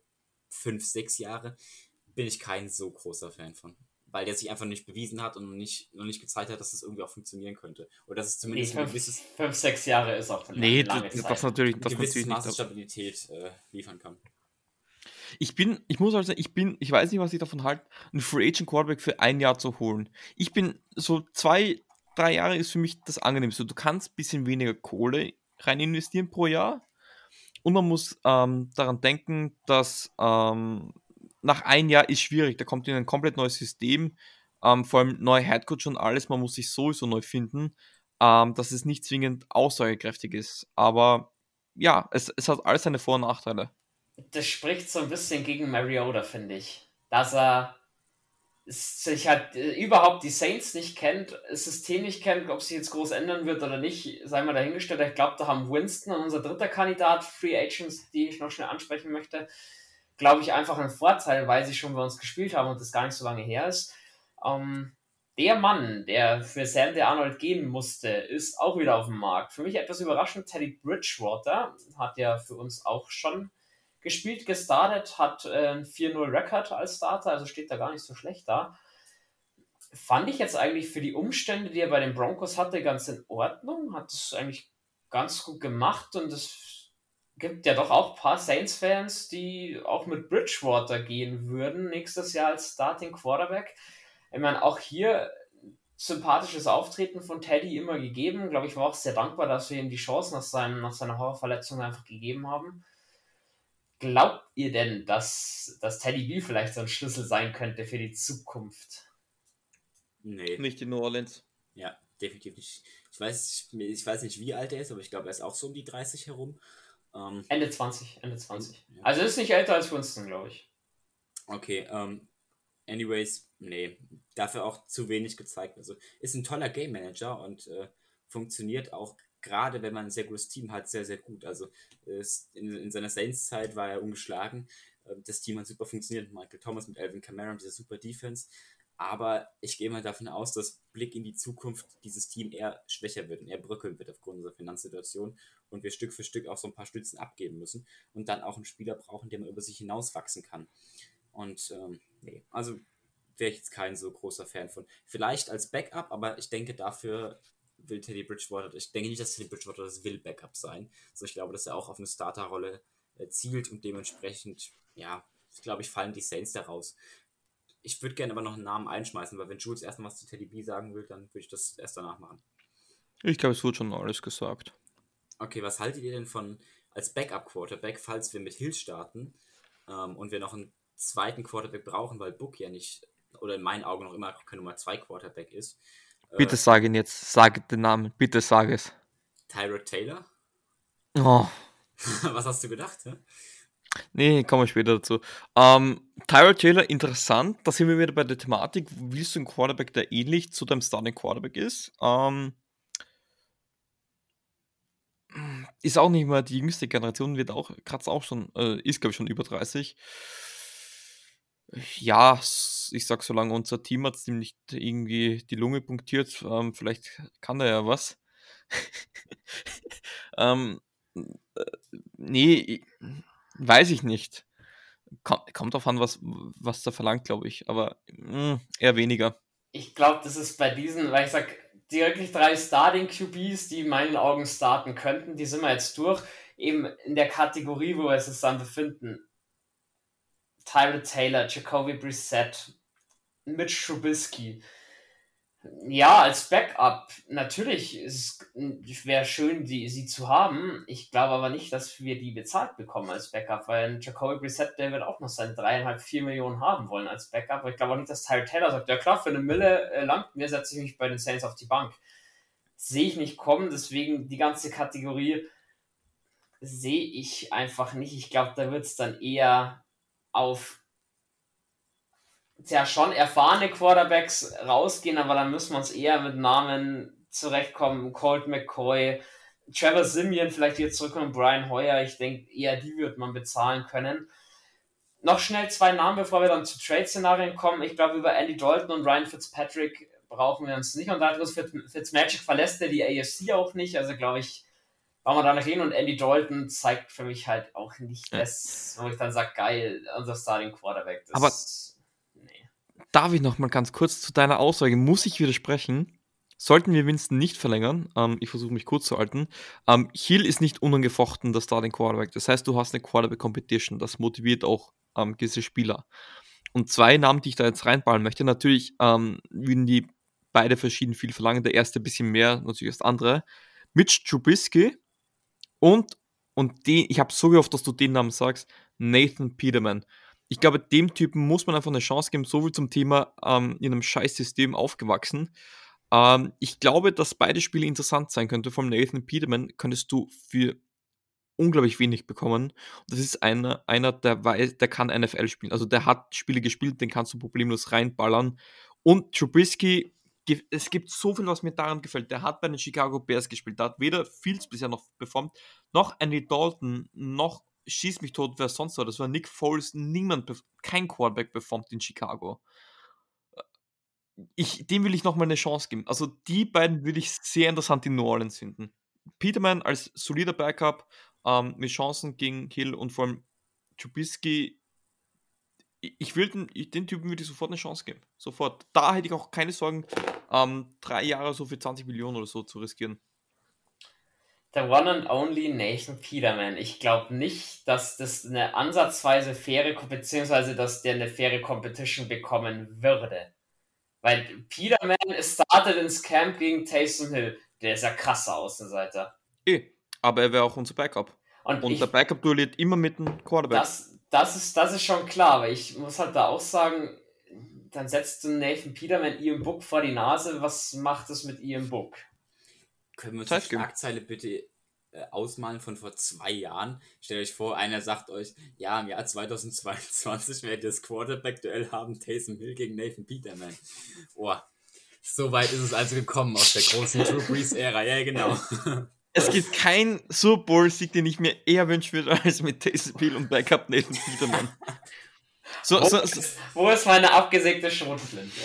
fünf, sechs Jahre, bin ich kein so großer Fan von weil der sich einfach nicht bewiesen hat und nicht, noch nicht gezeigt hat, dass es das irgendwie auch funktionieren könnte. Oder dass es zumindest nee, fünf, ein gewisses. Fünf, sechs Jahre ist auch eine nee, lange das, Zeit. Das natürlich, das ein gewisses Maß Stabilität äh, liefern kann. Ich bin, ich muss also, ich bin, ich weiß nicht, was ich davon halte, einen Free Agent Quarterback für ein Jahr zu holen. Ich bin so zwei, drei Jahre ist für mich das angenehmste. Du kannst ein bisschen weniger Kohle rein investieren pro Jahr. Und man muss ähm, daran denken, dass ähm, nach einem Jahr ist schwierig. Da kommt in ein komplett neues System, ähm, vor allem neuer Headcoach und alles. Man muss sich sowieso neu finden, ähm, dass es nicht zwingend aussagekräftig ist. Aber ja, es, es hat alles seine Vor- und Nachteile. Das spricht so ein bisschen gegen Mariota, finde ich. Dass er sich halt äh, überhaupt die Saints nicht kennt, das System nicht kennt, ob sich jetzt groß ändern wird oder nicht, sei mal dahingestellt. Ich glaube, da haben Winston und unser dritter Kandidat, Free Agents, die ich noch schnell ansprechen möchte, glaube ich, einfach ein Vorteil, weil sie schon bei uns gespielt haben und das gar nicht so lange her ist. Ähm, der Mann, der für Sam der Arnold gehen musste, ist auch wieder auf dem Markt. Für mich etwas überraschend, Teddy Bridgewater hat ja für uns auch schon gespielt, gestartet, hat äh, ein 4-0-Record als Starter, also steht da gar nicht so schlecht da. Fand ich jetzt eigentlich für die Umstände, die er bei den Broncos hatte, ganz in Ordnung. Hat es eigentlich ganz gut gemacht und es gibt ja doch auch ein paar Saints-Fans, die auch mit Bridgewater gehen würden nächstes Jahr als Starting Quarterback. Ich meine, auch hier sympathisches Auftreten von Teddy immer gegeben. Glaube ich, war auch sehr dankbar, dass wir ihm die Chance nach, seinem, nach seiner Horrorverletzung einfach gegeben haben. Glaubt ihr denn, dass, dass Teddy B vielleicht so ein Schlüssel sein könnte für die Zukunft? Nee. Nicht in New Orleans. Ja, definitiv nicht. Ich weiß, ich weiß nicht, wie alt er ist, aber ich glaube, er ist auch so um die 30 herum. Ähm, Ende 20, Ende 20. Ja. Also ist nicht älter als Winston, glaube ich. Okay, ähm, anyways, nee, dafür auch zu wenig gezeigt. Also ist ein toller Game Manager und äh, funktioniert auch gerade, wenn man ein sehr gutes Team hat, sehr, sehr gut. Also ist, in, in seiner Saints-Zeit war er ungeschlagen. Ähm, das Team hat super funktioniert. Michael Thomas mit Alvin Kamara und dieser super Defense. Aber ich gehe mal davon aus, dass Blick in die Zukunft dieses Team eher schwächer wird und eher bröckeln wird aufgrund unserer Finanzsituation und wir Stück für Stück auch so ein paar Stützen abgeben müssen und dann auch einen Spieler brauchen, der mal über sich hinauswachsen kann. Und ähm, nee, also wäre ich jetzt kein so großer Fan von. Vielleicht als Backup, aber ich denke dafür will Teddy Bridgewater, ich denke nicht, dass Teddy Bridgewater das will Backup sein. Also ich glaube, dass er auch auf eine Starterrolle äh, zielt und dementsprechend, ja, ich glaube ich, fallen die Saints da raus ich würde gerne aber noch einen Namen einschmeißen, weil wenn Jules erstmal was zu Teddy B sagen will, dann würde ich das erst danach machen. Ich glaube, es wurde schon alles gesagt. Okay, was haltet ihr denn von als Backup-Quarterback, falls wir mit Hill starten ähm, und wir noch einen zweiten Quarterback brauchen, weil Book ja nicht, oder in meinen Augen noch immer kein Nummer 2 Quarterback ist. Äh, bitte sag ihn jetzt, sag den Namen, bitte sag es. Tyrod Taylor? Oh. was hast du gedacht? Hä? Nee, kommen wir später dazu. Ähm, Tyrod Taylor, interessant. Da sind wir wieder bei der Thematik. Willst du einen Quarterback, der ähnlich zu deinem Starting Quarterback ist? Ähm, ist auch nicht mehr die jüngste Generation, wird auch, kratzt auch schon, äh, ist glaube ich schon über 30. Ja, ich sag, solange unser Team hat ihm nicht irgendwie die Lunge punktiert, ähm, vielleicht kann er ja was. ähm, äh, nee, Weiß ich nicht. Kommt drauf an, was, was da verlangt, glaube ich. Aber mh, hm, eher weniger. Ich glaube, das ist bei diesen, weil ich sage, die wirklich drei Starting QBs, die in meinen Augen starten könnten, die sind wir jetzt durch. Eben in der Kategorie, wo wir es dann befinden. Tyler Taylor, Jacoby Brissett, Mitch Trubisky ja, als Backup, natürlich wäre schön, die, sie zu haben. Ich glaube aber nicht, dass wir die bezahlt bekommen als Backup, weil Jacoby Brissett, der wird auch noch seine dreieinhalb, vier Millionen haben wollen als Backup. Ich glaube auch nicht, dass Tyler Taylor sagt, ja klar, für eine Mille äh, langt mir, setze ich mich bei den Saints auf die Bank. Sehe ich nicht kommen, deswegen die ganze Kategorie sehe ich einfach nicht. Ich glaube, da wird es dann eher auf ja schon erfahrene Quarterbacks rausgehen, aber dann müssen wir uns eher mit Namen zurechtkommen. Colt McCoy, Trevor Simeon vielleicht wieder zurückkommen, Brian Hoyer. Ich denke, eher die wird man bezahlen können. Noch schnell zwei Namen, bevor wir dann zu Trade-Szenarien kommen. Ich glaube, über Andy Dalton und Ryan Fitzpatrick brauchen wir uns nicht unterhalten. Fitzmagic verlässt ja die AFC auch nicht, also glaube ich, brauchen wir da nicht hin. Und Andy Dalton zeigt für mich halt auch nicht das, wo ich dann sage, geil, unser Starting Quarterback. Das Aber. Darf ich noch mal ganz kurz zu deiner Aussage, muss ich widersprechen? Sollten wir Winston nicht verlängern, ähm, ich versuche mich kurz zu halten, ähm, Hill ist nicht unangefochten der Starting Quarterback. Das heißt, du hast eine Quarterback Competition. Das motiviert auch ähm, gewisse Spieler. Und zwei Namen, die ich da jetzt reinballen möchte, natürlich ähm, würden die beide verschieden viel verlangen. Der erste ein bisschen mehr, natürlich das andere. Mitch Trubisky und, und den, ich habe so gehofft, dass du den Namen sagst, Nathan Peterman. Ich glaube, dem Typen muss man einfach eine Chance geben, so viel zum Thema ähm, in einem Scheißsystem aufgewachsen. Ähm, ich glaube, dass beide Spiele interessant sein könnten. Vom Nathan Peterman könntest du für unglaublich wenig bekommen. das ist einer, einer der, weiß, der kann NFL spielen. Also der hat Spiele gespielt, den kannst du problemlos reinballern. Und Trubisky es gibt so viel, was mir daran gefällt. Der hat bei den Chicago Bears gespielt. Da hat weder Fields bisher noch performt, noch Andy Dalton, noch schieß mich tot, wer sonst war. Das war Nick Foles. Niemand, kein Quarterback performt in Chicago. Ich, dem will ich nochmal eine Chance geben. Also die beiden würde ich sehr interessant in New Orleans finden. Peterman als solider Backup ähm, mit Chancen gegen Hill und vor allem Trubisky ich will den, den Typen würde ich sofort eine Chance geben. Sofort. Da hätte ich auch keine Sorgen, ähm, drei Jahre so für 20 Millionen oder so zu riskieren. Der One and Only Nathan Peterman. Ich glaube nicht, dass das eine ansatzweise faire, beziehungsweise dass der eine faire Competition bekommen würde. Weil Peterman startet ins Camp gegen Taysom Hill. Der ist ja krasser Außenseiter. Eh, aber er wäre auch unser Backup. Und, Und ich, der Backup duelliert immer mit dem Quarterback. Das, das ist, das ist schon klar, aber ich muss halt da auch sagen, dann setzt du Nathan Peterman Ian Book vor die Nase. Was macht es mit Ian Book? Können wir uns die Schlagzeile bitte äh, ausmalen von vor zwei Jahren? Stellt euch vor, einer sagt euch, ja, im Jahr 2022 werdet ihr das Quarterback-Duell haben, Taysom Hill gegen Nathan Peterman. Boah, so weit ist es also gekommen aus der großen Drew Brees-Ära. Ja, genau. Es gibt keinen Super Bowl-Sieg, den ich mir eher wünschen würde, als mit Taysom Hill und Backup Nathan Peterman. So, wo, so, so. wo ist meine abgesägte Schrotflinte?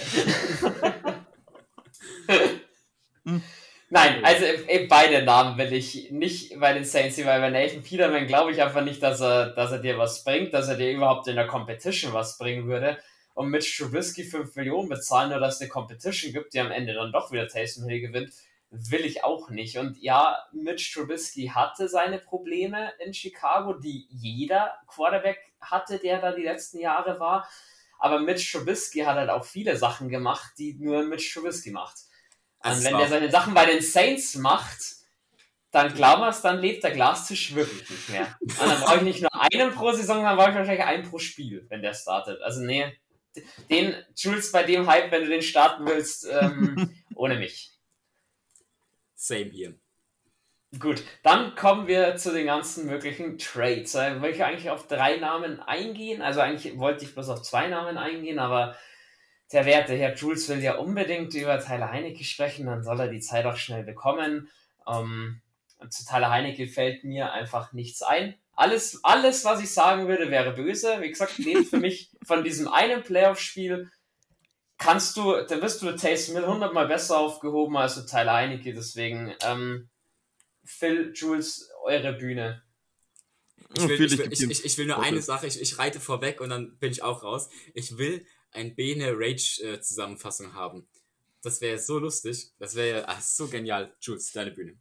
Nein, also eben beide Namen will ich nicht bei den Saints weil bei Nathan Peterman glaube ich einfach nicht, dass er, dass er dir was bringt, dass er dir überhaupt in der Competition was bringen würde. Und mit Trubisky 5 Millionen bezahlen, nur dass es eine Competition gibt, die am Ende dann doch wieder Taysom Hill gewinnt, will ich auch nicht. Und ja, Mitch Trubisky hatte seine Probleme in Chicago, die jeder Quarterback hatte, der da die letzten Jahre war. Aber Mitch Trubisky hat halt auch viele Sachen gemacht, die nur Mitch Trubisky macht. Und wenn er seine Sachen bei den Saints macht, dann es, dann lebt der Glastisch wirklich nicht mehr. Und dann brauche ich nicht nur einen pro Saison, dann brauche ich wahrscheinlich einen pro Spiel, wenn der startet. Also nee, den Jules bei dem Hype, wenn du den starten willst, ähm, ohne mich. Same hier. Gut, dann kommen wir zu den ganzen möglichen Trades. Da will ich eigentlich auf drei Namen eingehen. Also eigentlich wollte ich bloß auf zwei Namen eingehen, aber der werte Herr Jules will ja unbedingt über Tyler Heinecke sprechen, dann soll er die Zeit auch schnell bekommen. Ähm, zu Tyler Heinecke fällt mir einfach nichts ein. Alles, alles, was ich sagen würde, wäre böse. Wie gesagt, lebt für mich von diesem einen Playoff-Spiel kannst du, dann wirst du Taysom Hill hundertmal besser aufgehoben als du Tyler Heinecke, deswegen ähm, Phil, Jules, eure Bühne. Ich will, ich will, ich, ich, ich will nur eine Sache, ich, ich reite vorweg und dann bin ich auch raus. Ich will ein Bene Rage-Zusammenfassung haben. Das wäre so lustig. Das wäre ah, so genial. Jules, deine Bühne.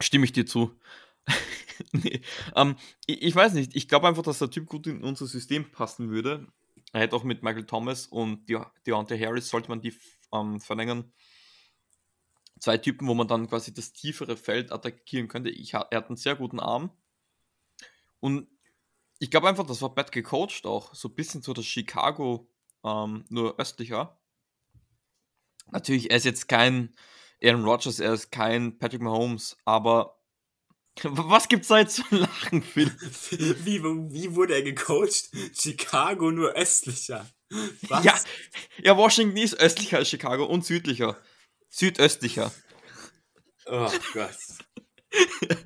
Stimme ich dir zu. nee, ähm, ich, ich, weiß nicht. Ich glaube einfach, dass der Typ gut in unser System passen würde. Er hätte auch mit Michael Thomas und De Deontay Harris, sollte man die ähm, verlängern, zwei Typen, wo man dann quasi das tiefere Feld attackieren könnte. Ich, er hat einen sehr guten Arm. Und ich glaube einfach, das war bad gecoacht auch. So ein bisschen so das Chicago, ähm, nur östlicher. Natürlich, er ist jetzt kein Aaron Rodgers, er ist kein Patrick Mahomes, aber was gibt's da jetzt zu lachen, Phil? Wie, wie wurde er gecoacht? Chicago nur östlicher. Was? Ja, ja, Washington ist östlicher als Chicago und südlicher. Südöstlicher. Oh Gott.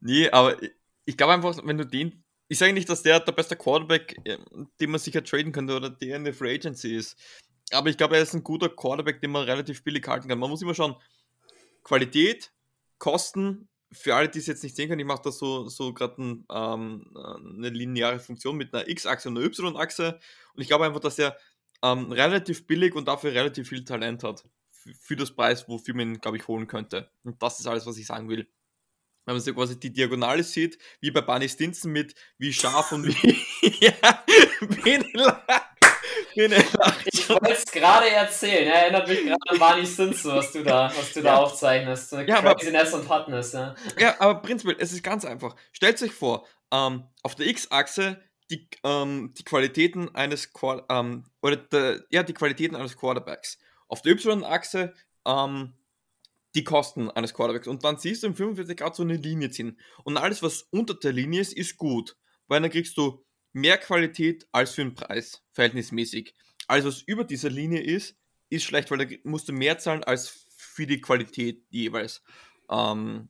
nee, aber ich glaube einfach, wenn du den. Ich sage nicht, dass der der beste Quarterback, äh, den man sicher traden könnte oder der in der Free Agency ist. Aber ich glaube, er ist ein guter Quarterback, den man relativ billig halten kann. Man muss immer schauen, Qualität, Kosten, für alle, die es jetzt nicht sehen können, ich mache da so, so gerade ein, ähm, eine lineare Funktion mit einer X-Achse und einer Y-Achse. Und ich glaube einfach, dass er ähm, relativ billig und dafür relativ viel Talent hat. Für das Preis, wofür man ihn, glaube ich, holen könnte. Und das ist alles, was ich sagen will. Wenn man so quasi die Diagonale sieht, wie bei Barney Stinson mit wie scharf und wie, ja, wie ich wollte es gerade erzählen. Er erinnert mich gerade an Barney Stinson, was du da, was du ja. da aufzeichnest. Ja, Craziness aber, und Hotness. Ja. ja, aber prinzipiell, es ist ganz einfach. Stellt euch vor, ähm, auf der X-Achse die, ähm, die Qualitäten eines ähm, oder de, ja, die Qualitäten eines Quarterbacks. Auf der Y-Achse ähm, die Kosten eines Quarterbacks. Und dann siehst du im 45 Grad so eine Linie ziehen. Und alles, was unter der Linie ist, ist gut. Weil dann kriegst du mehr Qualität als für den Preis, verhältnismäßig. Alles, was über dieser Linie ist, ist schlecht, weil da musst du mehr zahlen als für die Qualität jeweils. Ähm,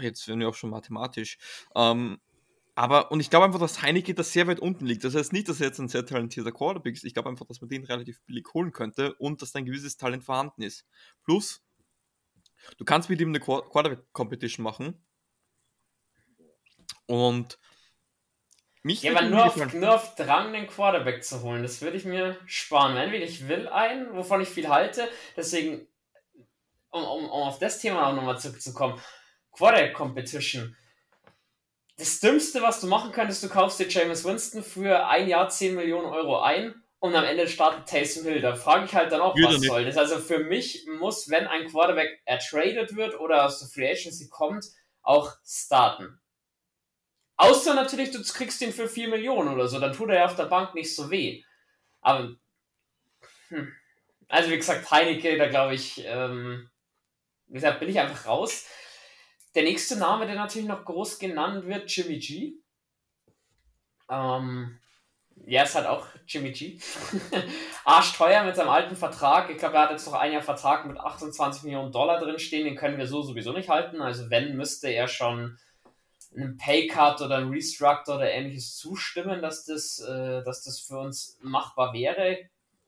jetzt werden wir auch schon mathematisch. Ähm, aber, und ich glaube einfach, dass Heineke da sehr weit unten liegt. Das heißt nicht, dass er jetzt ein sehr talentierter Quarterback ist. Ich glaube einfach, dass man den relativ billig holen könnte und dass da ein gewisses Talent vorhanden ist. Plus, du kannst mit ihm eine Quarterback-Competition machen. Und mich ja, aber nur auf, nur auf Drang den Quarterback zu holen, das würde ich mir sparen. Entweder ich will einen, wovon ich viel halte, deswegen, um, um, um auf das Thema auch nochmal zurückzukommen, Quarterback Competition das Dümmste, was du machen könntest, du kaufst dir James Winston für ein Jahr 10 Millionen Euro ein und am Ende startet Taysom Hill. Da frage ich halt dann auch, was soll das? Also für mich muss, wenn ein Quarterback ertradet wird oder aus der Free Agency kommt, auch starten. Außer natürlich, du kriegst ihn für 4 Millionen oder so, dann tut er ja auf der Bank nicht so weh. Aber, hm. also wie gesagt, Heineke, da glaube ich, ähm, wie gesagt, bin ich einfach raus. Der nächste Name, der natürlich noch groß genannt wird, Jimmy G. Ähm, ja, ist halt auch Jimmy G. Arschteuer mit seinem alten Vertrag. Ich glaube, er hat jetzt noch ein Jahr Vertrag mit 28 Millionen Dollar drin stehen. Den können wir so sowieso nicht halten. Also wenn, müsste er schon einem Paycut oder einem Restructure oder ähnliches zustimmen, dass das, äh, dass das für uns machbar wäre.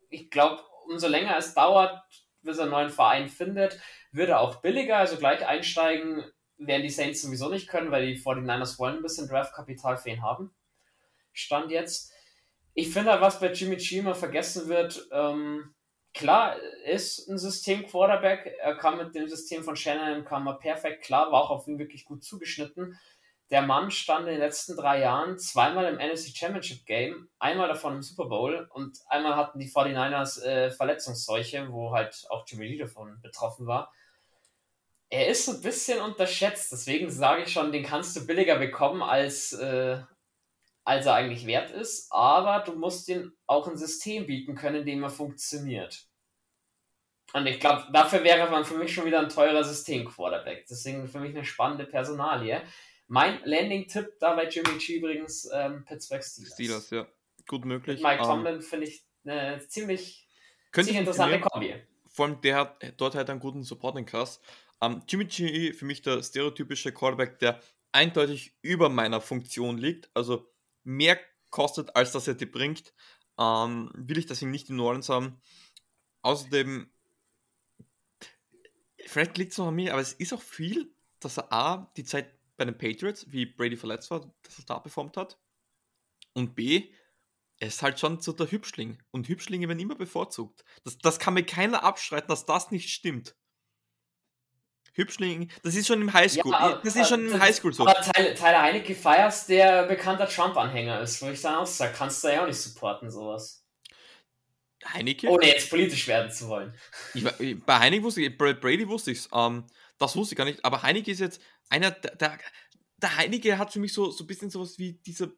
Ich glaube, umso länger es dauert, bis er einen neuen Verein findet, wird er auch billiger, also gleich einsteigen werden die Saints sowieso nicht können, weil die 49ers wollen ein bisschen Draftkapital für ihn haben. Stand jetzt. Ich finde halt, was bei Jimmy G immer vergessen wird, ähm, klar, ist ein System-Quarterback. Er kam mit dem System von Shannon kam er perfekt klar, war auch auf ihn wirklich gut zugeschnitten. Der Mann stand in den letzten drei Jahren zweimal im NFC Championship Game, einmal davon im Super Bowl und einmal hatten die 49ers äh, Verletzungsseuche, wo halt auch Jimmy Lee davon betroffen war er ist ein bisschen unterschätzt, deswegen sage ich schon, den kannst du billiger bekommen, als, äh, als er eigentlich wert ist, aber du musst ihm auch ein System bieten können, in dem er funktioniert. Und ich glaube, dafür wäre man für mich schon wieder ein teurer System-Quarterback. Deswegen für mich eine spannende Personalie. Mein Landing-Tipp da bei Jimmy G übrigens ähm, Pittsburgh Steelers. Steelers, ja. Gut möglich. Mit Mike um, ähm, Tomlin finde ich eine ziemlich, ziemlich interessante Kombi. Vor allem, der hat dort halt einen guten Supporting-Cast. Um, Jimmy G für mich der stereotypische Quarterback, der eindeutig über meiner Funktion liegt, also mehr kostet, als dass er dir bringt. Um, will ich das ihn nicht in New Orleans haben. Außerdem, vielleicht liegt es noch an mir, aber es ist auch viel, dass er A, die Zeit bei den Patriots, wie Brady verletzt war, dass er da performt hat. Und B, er ist halt schon so der Hübschling. Und Hübschlinge werden immer bevorzugt. Das, das kann mir keiner abstreiten, dass das nicht stimmt. Hübschling, das ist schon im Highschool. Ja, das ist schon im Highschool so. Aber Tyler, Tyler Heinecke Feiers, der bekannter Trump-Anhänger ist, wo ich dann auch sage, kannst du ja auch nicht supporten, sowas. Heinecke? Ohne jetzt politisch werden zu wollen. Ich, bei Heinecke wusste ich, bei Brady wusste ich es. Ähm, das wusste ich gar nicht. Aber Heinecke ist jetzt einer, der, der, der Heinecke hat für mich so, so ein bisschen sowas wie dieser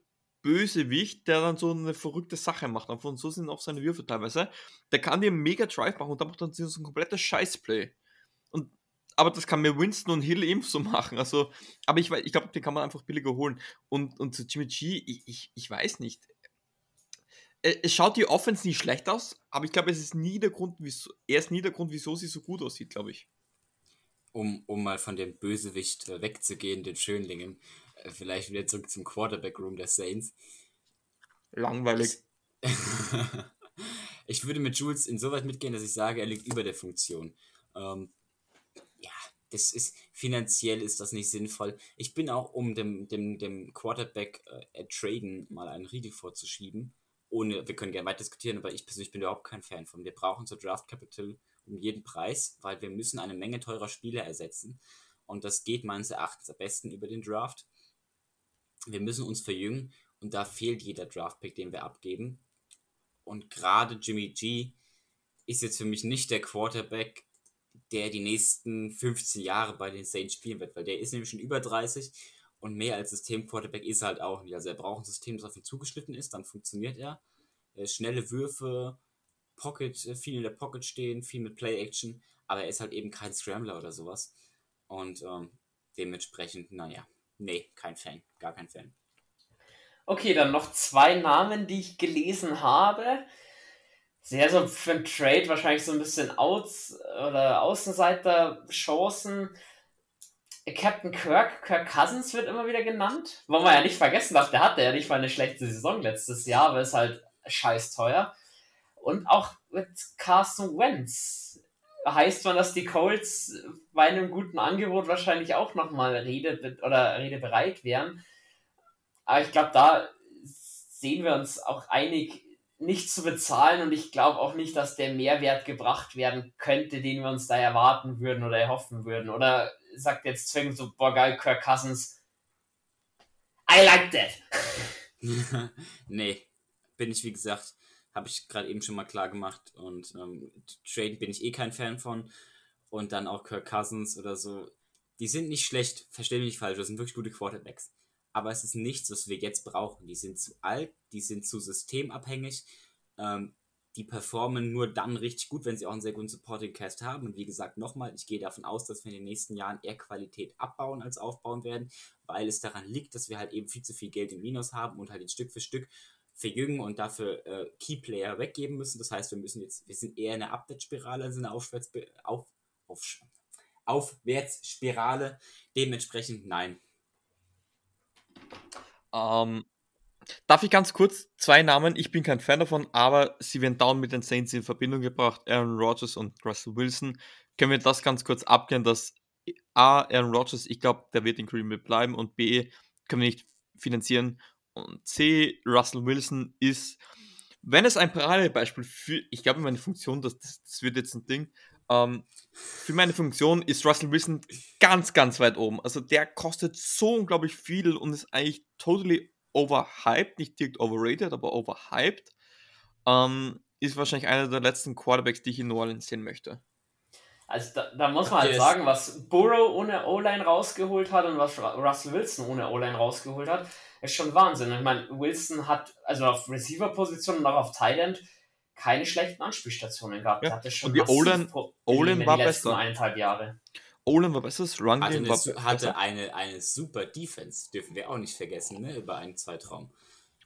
Bösewicht, der dann so eine verrückte Sache macht. Und von so sind auch seine Würfe teilweise. Der kann dir einen mega Drive machen und dann macht dann so ein komplettes Scheißplay. Aber das kann mir Winston und Hill ebenso machen. Also, aber ich, ich glaube, den kann man einfach billiger holen. Und, und zu Jimmy G, ich, ich, ich weiß nicht. es schaut die Offense nicht schlecht aus, aber ich glaube, es ist nie der Grund, wieso, er ist nie der Grund, wieso sie so gut aussieht, glaube ich. Um, um mal von dem Bösewicht äh, wegzugehen, den Schönlingen, äh, vielleicht wieder zurück zum Quarterback-Room der Saints. Langweilig. Ich, ich würde mit Jules insoweit mitgehen, dass ich sage, er liegt über der Funktion. Ähm, ja, das ist finanziell ist das nicht sinnvoll. Ich bin auch, um dem, dem, dem Quarterback äh, traden mal einen Riegel vorzuschieben. Ohne, wir können gerne weiter diskutieren, aber ich persönlich bin überhaupt kein Fan von. Wir brauchen so Draft Capital um jeden Preis, weil wir müssen eine Menge teurer Spieler ersetzen. Und das geht meines Erachtens am besten über den Draft. Wir müssen uns verjüngen und da fehlt jeder Draft-Pick, den wir abgeben. Und gerade Jimmy G ist jetzt für mich nicht der Quarterback, der die nächsten 15 Jahre bei den Saints spielen wird, weil der ist nämlich schon über 30 und mehr als System-Quarterback ist er halt auch nicht. Also er braucht ein System, das auf ihn zugeschnitten ist, dann funktioniert er. Schnelle Würfe, Pocket, äh, viel in der Pocket stehen, viel mit Play-Action, aber er ist halt eben kein Scrambler oder sowas. Und ähm, dementsprechend, naja, nee, kein Fan, gar kein Fan. Okay, dann noch zwei Namen, die ich gelesen habe. Sehr so für ein Trade wahrscheinlich so ein bisschen Outs- oder Außenseiter-Chancen. Captain Kirk, Kirk Cousins wird immer wieder genannt. Wo man ja nicht vergessen darf, der hatte ja nicht mal eine schlechte Saison letztes Jahr, aber ist halt scheiß teuer. Und auch mit Carson Wentz heißt man, dass die Colts bei einem guten Angebot wahrscheinlich auch nochmal Rede oder redebereit wären. Aber ich glaube, da sehen wir uns auch einig, nicht zu bezahlen und ich glaube auch nicht, dass der Mehrwert gebracht werden könnte, den wir uns da erwarten würden oder erhoffen würden. Oder sagt jetzt zwingend so, boah geil, Kirk Cousins, I like that. nee, bin ich wie gesagt, habe ich gerade eben schon mal klar gemacht und ähm, Traden bin ich eh kein Fan von. Und dann auch Kirk Cousins oder so, die sind nicht schlecht, verstehe mich nicht falsch, das sind wirklich gute Quarterbacks aber es ist nichts, was wir jetzt brauchen. Die sind zu alt, die sind zu systemabhängig, ähm, die performen nur dann richtig gut, wenn sie auch einen sehr guten Supporting Cast haben. Und wie gesagt, nochmal, ich gehe davon aus, dass wir in den nächsten Jahren eher Qualität abbauen als aufbauen werden, weil es daran liegt, dass wir halt eben viel zu viel Geld im Minus haben und halt jetzt Stück für Stück verjüngen und dafür äh, Key-Player weggeben müssen. Das heißt, wir müssen jetzt, wir sind eher in einer Abwärtsspirale als in einer Aufwärts auf, auf, Aufwärtsspirale. Dementsprechend nein, ähm, darf ich ganz kurz zwei Namen? Ich bin kein Fan davon, aber sie werden down mit den Saints in Verbindung gebracht. Aaron Rodgers und Russell Wilson. Können wir das ganz kurz abklären, dass A, Aaron Rodgers, ich glaube, der wird in Green Bay bleiben und B, können wir nicht finanzieren. Und C, Russell Wilson ist, wenn es ein Paradebeispiel für, ich glaube, meine Funktion, das, das wird jetzt ein Ding, ähm, für meine Funktion ist Russell Wilson ganz, ganz weit oben. Also der kostet so unglaublich viel und ist eigentlich totally overhyped, nicht direkt overrated, aber overhyped. Ähm, ist wahrscheinlich einer der letzten Quarterbacks, die ich in New Orleans sehen möchte. Also da, da muss man halt yes. sagen, was Burrow ohne O-Line rausgeholt hat und was Russell Wilson ohne O-Line rausgeholt hat, ist schon Wahnsinn. Ich meine, Wilson hat also auf Receiver-Position und auch auf Tight End keine schlechten Anspielstationen gehabt. Ja. Hatte schon und die Olin, Olin war besser. eineinhalb Jahre. Olin war besser, das Run Game hatte, war hatte eine, eine super Defense, dürfen wir auch nicht vergessen, ne, über einen Zeitraum.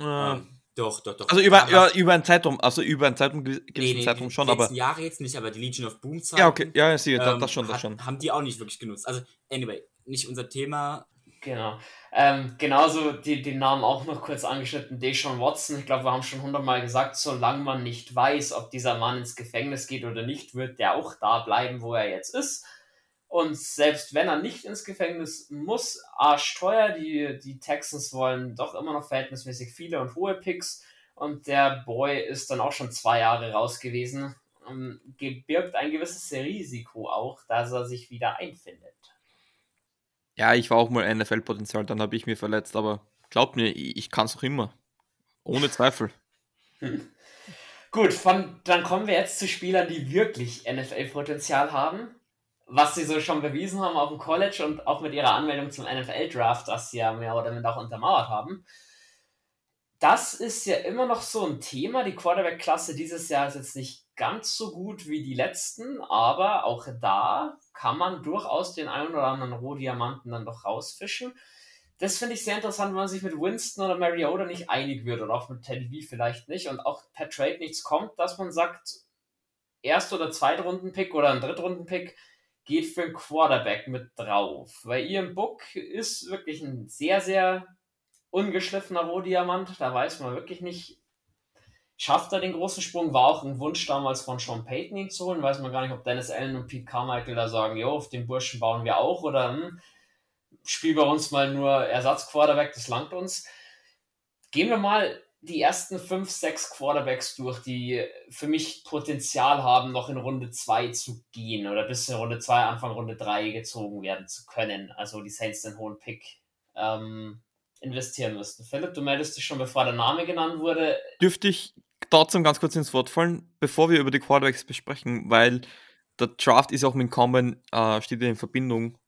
Ja. Ähm, doch, doch, doch. Also über, über, über einen Zeitraum, also über einen Zeitraum, gewissen nee, nee, Zeitraum schon, aber. Jahre jetzt nicht, aber die Legion of Boom Zeiten. Ja, okay, ja, ja, sie, ähm, das schon, das hat, schon. Haben die auch nicht wirklich genutzt. Also, anyway, nicht unser Thema. Genau. Ähm, genauso die, den Namen auch noch kurz angeschnitten, Deshaun Watson. Ich glaube, wir haben schon hundertmal gesagt, solange man nicht weiß, ob dieser Mann ins Gefängnis geht oder nicht, wird der auch da bleiben, wo er jetzt ist. Und selbst wenn er nicht ins Gefängnis muss, arschteuer, die, die Texans wollen doch immer noch verhältnismäßig viele und hohe Picks. Und der Boy ist dann auch schon zwei Jahre raus gewesen. Um, ähm, birgt ein gewisses Risiko auch, dass er sich wieder einfindet. Ja, ich war auch mal NFL-Potenzial, dann habe ich mir verletzt, aber glaubt mir, ich kann es auch immer. Ohne Zweifel. Gut, von, dann kommen wir jetzt zu Spielern, die wirklich NFL-Potenzial haben. Was sie so schon bewiesen haben auf dem College und auch mit ihrer Anmeldung zum NFL-Draft, das sie ja mehr oder minder auch untermauert haben. Das ist ja immer noch so ein Thema. Die Quarterback-Klasse dieses Jahr ist jetzt nicht ganz so gut wie die letzten, aber auch da kann man durchaus den einen oder anderen Rohdiamanten dann doch rausfischen. das finde ich sehr interessant, wenn man sich mit Winston oder Mariota nicht einig wird oder auch mit Teddy B vielleicht nicht und auch per Trade nichts kommt, dass man sagt, Erst- oder Zweitrunden-Pick oder ein Drittrunden-Pick geht für einen Quarterback mit drauf. Weil Ian Book ist wirklich ein sehr, sehr ungeschliffener Rohdiamant. Da weiß man wirklich nicht, schafft er den großen Sprung. War auch ein Wunsch damals von Sean Payton ihn zu holen. Weiß man gar nicht, ob Dennis Allen und Pete Carmichael da sagen, jo, auf den Burschen bauen wir auch oder hm, spiel bei uns mal nur Ersatzquarterback, das langt uns. Gehen wir mal die ersten fünf, sechs Quarterbacks durch, die für mich Potenzial haben, noch in Runde 2 zu gehen oder bis in Runde 2, Anfang Runde 3 gezogen werden zu können. Also die Saints den hohen Pick ähm, investieren müssten. Philipp, du meldest dich schon, bevor der Name genannt wurde. Dürfte ich trotzdem ganz kurz ins Wort fallen, bevor wir über die Quarterbacks besprechen, weil der Draft ist auch mit Common, äh, steht in Verbindung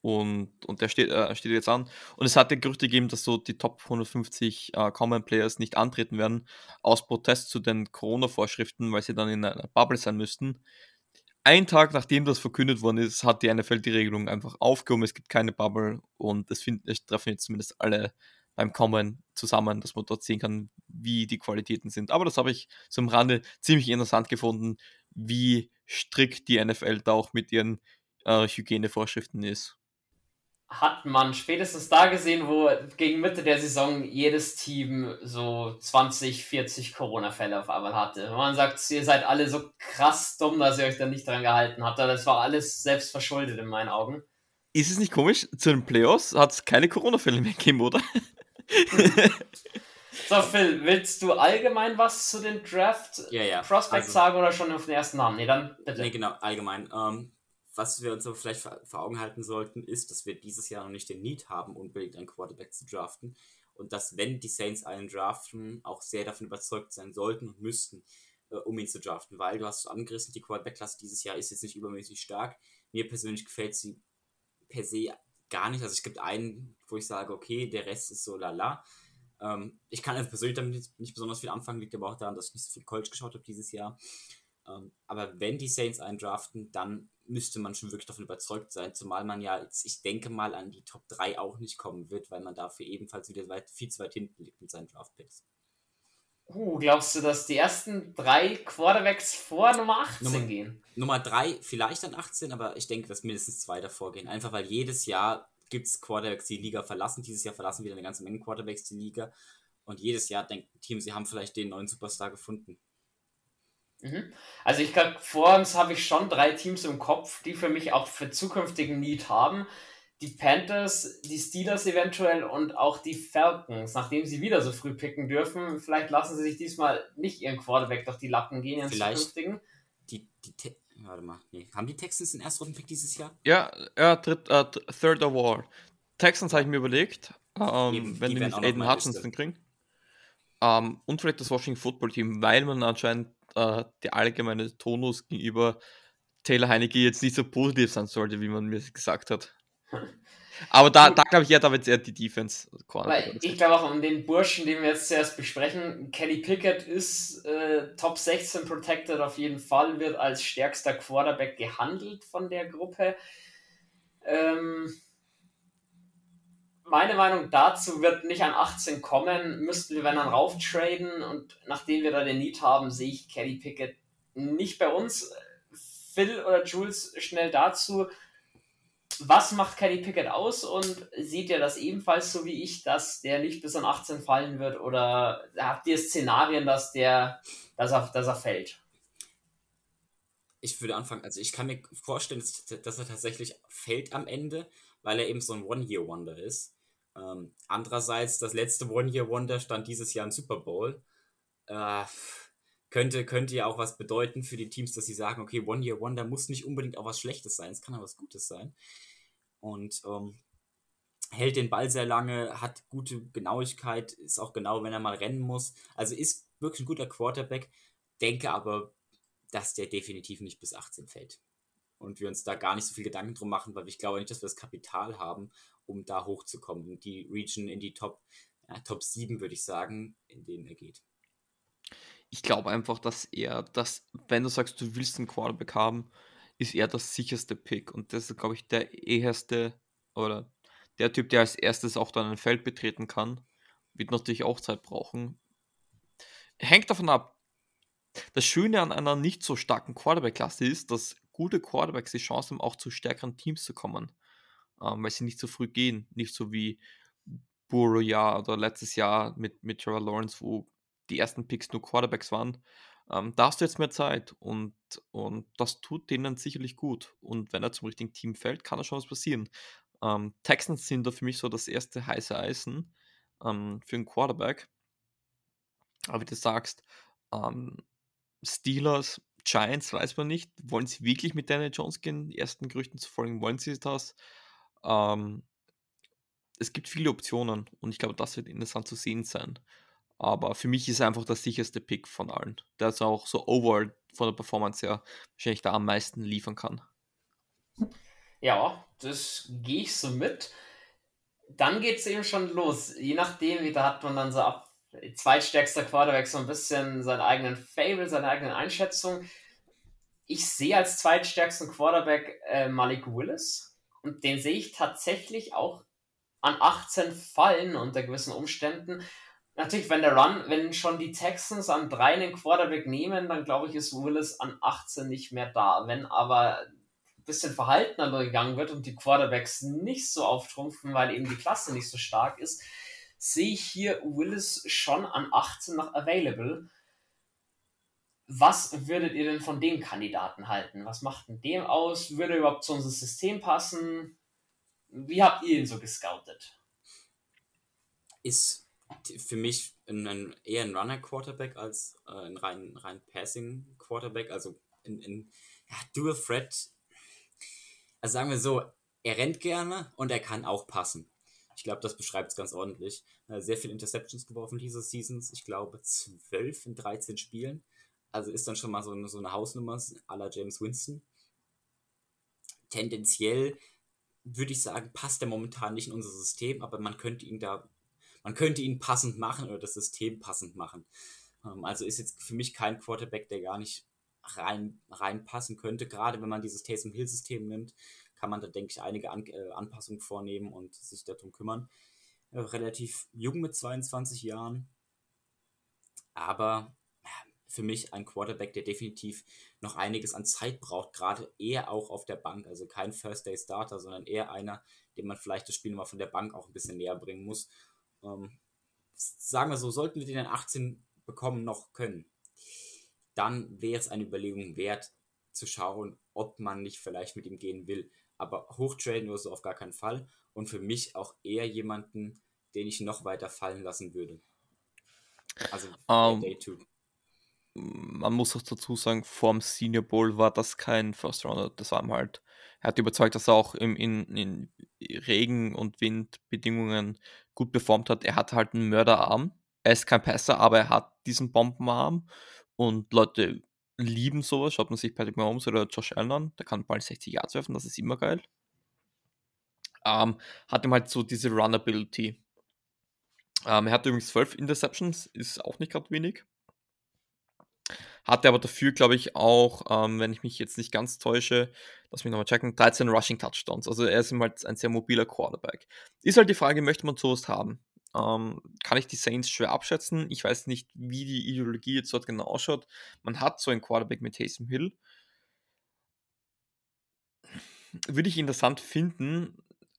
und, und der steht, äh, steht jetzt an. Und es hat ja Gerüchte gegeben, dass so die Top 150 äh, Common Players nicht antreten werden, aus Protest zu den Corona-Vorschriften, weil sie dann in einer Bubble sein müssten. Ein Tag nachdem das verkündet worden ist, hat die NFL die Regelung einfach aufgehoben. Es gibt keine Bubble und es, es treffen jetzt zumindest alle beim Common zusammen, dass man dort sehen kann, wie die Qualitäten sind. Aber das habe ich am Rande ziemlich interessant gefunden, wie strikt die NFL da auch mit ihren äh, Hygienevorschriften ist hat man spätestens da gesehen, wo gegen Mitte der Saison jedes Team so 20, 40 Corona-Fälle auf einmal hatte. Man sagt, ihr seid alle so krass dumm, dass ihr euch da nicht dran gehalten habt. Das war alles selbst verschuldet in meinen Augen. Ist es nicht komisch? Zu den Playoffs hat es keine Corona-Fälle mehr gegeben, oder? so, Phil, willst du allgemein was zu den Draft ja, ja. Prospects also, sagen oder schon auf den ersten Namen? Nee, dann bitte. Nee, genau, allgemein. Ähm, was wir uns aber vielleicht vor Augen halten sollten, ist, dass wir dieses Jahr noch nicht den Need haben, unbedingt einen Quarterback zu draften. Und dass, wenn die Saints einen draften, auch sehr davon überzeugt sein sollten und müssten, äh, um ihn zu draften. Weil du hast es angerissen, die Quarterback-Klasse dieses Jahr ist jetzt nicht übermäßig stark. Mir persönlich gefällt sie per se gar nicht. Also es gibt einen, wo ich sage, okay, der Rest ist so lala. Ähm, ich kann also persönlich damit nicht, besonders viel anfangen, liegt aber auch daran, dass ich nicht so viel College geschaut habe dieses Jahr. Ähm, aber wenn die Saints einen draften, dann müsste man schon wirklich davon überzeugt sein, zumal man ja jetzt, ich denke mal, an die Top 3 auch nicht kommen wird, weil man dafür ebenfalls wieder weit, viel zu weit hinten liegt mit seinen Draftpicks. Uh, glaubst du, dass die ersten drei Quarterbacks vor Nummer 18 Nummer, gehen? Nummer 3 vielleicht an 18, aber ich denke, dass mindestens zwei davor gehen. Einfach weil jedes Jahr gibt es Quarterbacks, die die Liga verlassen. Dieses Jahr verlassen wieder eine ganze Menge Quarterbacks die Liga. Und jedes Jahr denkt ein Team, sie haben vielleicht den neuen Superstar gefunden. Mhm. Also ich glaube, vor uns habe ich schon drei Teams im Kopf, die für mich auch für zukünftigen Need haben. Die Panthers, die Steelers eventuell und auch die Falcons, nachdem sie wieder so früh picken dürfen. Vielleicht lassen sie sich diesmal nicht ihren Quarterback durch die Lappen gehen, ihren vielleicht zukünftigen. Die, die Warte mal, nee. Haben die Texans den Erstrunden-Pick dieses Jahr? Ja, ja dritt, uh, Third Award. Texans habe ich mir überlegt, ähm, Eben, wenn die, die nicht Aiden Hutchinson kriegen. Ähm, und vielleicht das Washington Football Team, weil man anscheinend äh, der allgemeine Tonus gegenüber Taylor Heinecke jetzt nicht so positiv sein sollte, wie man mir gesagt hat. Aber da, da glaube ich eher, da wird eher die Defense. Weil ich glaube auch um den Burschen, den wir jetzt zuerst besprechen, Kelly Pickett ist äh, Top 16 Protected auf jeden Fall, wird als stärkster Quarterback gehandelt von der Gruppe. Ähm, meine Meinung dazu wird nicht an 18 kommen. Müssten wir, wenn dann rauftraden und nachdem wir da den Need haben, sehe ich Kelly Pickett nicht bei uns. Phil oder Jules schnell dazu. Was macht Kelly Pickett aus und seht ihr das ebenfalls so wie ich, dass der nicht bis an 18 fallen wird oder habt ihr Szenarien, dass der, dass er, dass er fällt? Ich würde anfangen, also ich kann mir vorstellen, dass, dass er tatsächlich fällt am Ende, weil er eben so ein One-Year-Wonder ist. Ähm, andererseits, das letzte One-Year-Wonder stand dieses Jahr im Super Bowl. Äh, könnte, könnte ja auch was bedeuten für die Teams, dass sie sagen, okay, One-Year-Wonder muss nicht unbedingt auch was Schlechtes sein, es kann auch was Gutes sein. Und ähm, hält den Ball sehr lange, hat gute Genauigkeit, ist auch genau, wenn er mal rennen muss. Also ist wirklich ein guter Quarterback, denke aber, dass der definitiv nicht bis 18 fällt. Und wir uns da gar nicht so viel Gedanken drum machen, weil ich glaube nicht, dass wir das Kapital haben, um da hochzukommen. In die Region, in die Top, ja, Top 7, würde ich sagen, in denen er geht. Ich glaube einfach, dass er, dass, wenn du sagst, du willst einen Quarterback haben, ist er das sicherste Pick. Und das ist, glaube ich, der eherste oder der Typ, der als erstes auch dann ein Feld betreten kann, wird natürlich auch Zeit brauchen. Hängt davon ab. Das Schöne an einer nicht so starken Quarterback-Klasse ist, dass gute Quarterbacks die Chance haben, auch zu stärkeren Teams zu kommen, ähm, weil sie nicht so früh gehen. Nicht so wie Burrow Jahr oder letztes Jahr mit, mit Trevor Lawrence, wo die ersten Picks nur Quarterbacks waren. Ähm, da hast du jetzt mehr Zeit und, und das tut denen sicherlich gut. Und wenn er zum richtigen Team fällt, kann da schon was passieren. Ähm, Texans sind da für mich so das erste heiße Eisen ähm, für einen Quarterback. Aber wie du sagst, ähm, Steelers, Giants, weiß man nicht. Wollen sie wirklich mit Daniel Jones gehen? Die ersten Gerüchten zu folgen, wollen sie das? Ähm, es gibt viele Optionen und ich glaube, das wird interessant zu sehen sein. Aber für mich ist er einfach der sicherste Pick von allen. Der ist auch so overall von der Performance her wahrscheinlich da am meisten liefern kann. Ja, das gehe ich so mit. Dann geht es eben schon los. Je nachdem, wie da hat man dann so ab zweitstärkster Quarterback so ein bisschen seinen eigenen Fable, seine eigene Einschätzung. Ich sehe als zweitstärksten Quarterback äh, Malik Willis und den sehe ich tatsächlich auch an 18 fallen unter gewissen Umständen natürlich, wenn der Run, wenn schon die Texans an drei einen Quarterback nehmen, dann glaube ich, ist Willis an 18 nicht mehr da. Wenn aber ein bisschen verhaltener gegangen wird und die Quarterbacks nicht so auftrumpfen, weil eben die Klasse nicht so stark ist, sehe ich hier Willis schon an 18 noch available. Was würdet ihr denn von dem Kandidaten halten? Was macht denn dem aus? Würde er überhaupt zu unserem System passen? Wie habt ihr ihn so gescoutet? Ist für mich ein, ein, eher ein Runner-Quarterback als äh, ein rein, rein Passing-Quarterback. Also in, in ja, Dual Threat. Also sagen wir so, er rennt gerne und er kann auch passen. Ich glaube, das beschreibt es ganz ordentlich. Äh, sehr viele Interceptions geworfen diese Seasons. Ich glaube, 12 in 13 Spielen. Also ist dann schon mal so eine, so eine Hausnummer à la James Winston. Tendenziell würde ich sagen, passt er momentan nicht in unser System, aber man könnte ihn da man könnte ihn passend machen oder das System passend machen. Ähm, also ist jetzt für mich kein Quarterback, der gar nicht rein, reinpassen könnte. Gerade wenn man dieses Taysom Hill System nimmt, kann man da, denke ich, einige An äh, Anpassungen vornehmen und sich darum kümmern. Äh, relativ jung mit 22 Jahren, aber für mich ein Quarterback, der definitiv noch einiges an Zeit braucht, gerade eher auch auf der Bank. Also kein First-Day-Starter, sondern eher einer, dem man vielleicht das Spiel mal von der Bank auch ein bisschen näher bringen muss ähm, sagen wir so, sollten wir den in 18 bekommen noch können, dann wäre es eine Überlegung wert, zu schauen, ob man nicht vielleicht mit ihm gehen will. Aber hochtraden nur so auf gar keinen Fall. Und für mich auch eher jemanden, den ich noch weiter fallen lassen würde. Also um, Day 2 man muss auch dazu sagen, vorm Senior Bowl war das kein First Rounder. Das war halt, er hat überzeugt, dass er auch im, in, in Regen- und Windbedingungen gut performt hat. Er hat halt einen Mörderarm. Er ist kein Passer, aber er hat diesen Bombenarm und Leute lieben sowas. Schaut man sich Patrick Mahomes oder Josh Allen an, der kann bald 60 Yards werfen, das ist immer geil. Ähm, hat ihm halt so diese Runability. Ähm, er hat übrigens 12 Interceptions, ist auch nicht gerade wenig. Hatte aber dafür, glaube ich, auch, ähm, wenn ich mich jetzt nicht ganz täusche, lass mich nochmal checken, 13 Rushing Touchdowns. Also er ist halt ein sehr mobiler Quarterback. Ist halt die Frage, möchte man sowas haben? Ähm, kann ich die Saints schwer abschätzen. Ich weiß nicht, wie die Ideologie jetzt dort genau ausschaut. Man hat so einen Quarterback mit Taysom Hill. Würde ich interessant finden,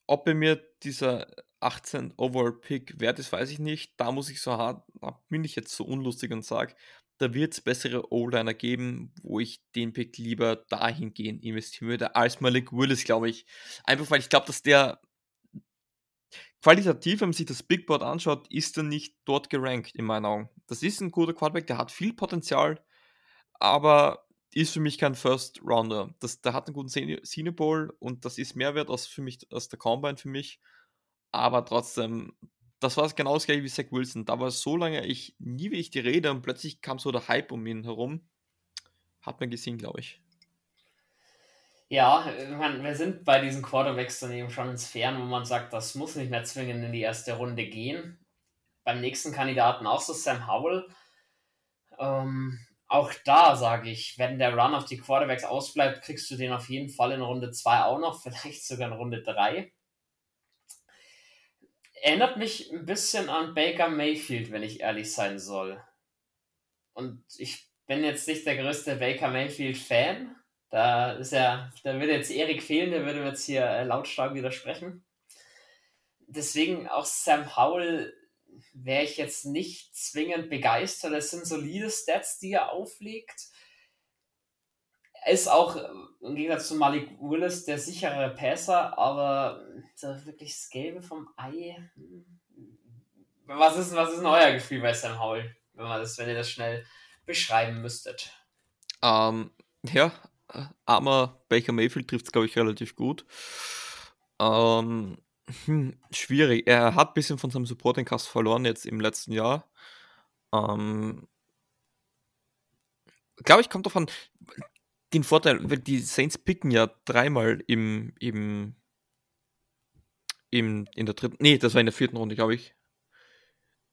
ob er mir dieser 18 Overall Pick wert ist, weiß ich nicht. Da muss ich so hart, da bin ich jetzt so unlustig und sage, da wird es bessere O-Liner geben, wo ich den Pick lieber dahingehend investieren würde, als Malik Willis, glaube ich. Einfach weil ich glaube, dass der qualitativ, wenn man sich das Big Board anschaut, ist er nicht dort gerankt, in meinen Augen. Das ist ein guter Quarterback, der hat viel Potenzial, aber ist für mich kein First Rounder. Der hat einen guten Senior Bowl und das ist mehr wert als für mich als der Combine für mich. Aber trotzdem, das war genau das gleiche wie Zach Wilson. Da war so lange ich nie wie ich die Rede und plötzlich kam so der Hype um ihn herum. Hat man gesehen, glaube ich. Ja, man, wir sind bei diesen Quarterbacks dann eben schon in Sphären, wo man sagt, das muss nicht mehr zwingend in die erste Runde gehen. Beim nächsten Kandidaten auch so Sam Howell. Ähm, auch da sage ich, wenn der Run auf die Quarterbacks ausbleibt, kriegst du den auf jeden Fall in Runde 2 auch noch, vielleicht sogar in Runde 3. erinnert mich ein bisschen an Baker Mayfield, wenn ich ehrlich sein soll. Und ich bin jetzt nicht der größte Baker Mayfield-Fan. Da ist ja, da würde jetzt Erik fehlen, der würde jetzt hier äh, lautstark widersprechen. Deswegen auch Sam Howell wäre ich jetzt nicht zwingend begeistert. Es sind solide Stats, die er auflegt. Er ist auch im Gegensatz zu Malik Willis der sichere Passer, aber so wirklich das Gelbe vom Ei. Hm. Was ist, was ist denn euer Gefühl bei Sam Howell, wenn, man das, wenn ihr das schnell beschreiben müsstet? Ähm, ja, armer Baker Mayfield trifft es, glaube ich, relativ gut. Ähm, hm, schwierig. Er hat ein bisschen von seinem Supporting-Cast verloren jetzt im letzten Jahr. Ähm, glaube ich, kommt davon den Vorteil, weil die Saints picken ja dreimal im, im, im, in der dritten, nee, das war in der vierten Runde, glaube ich.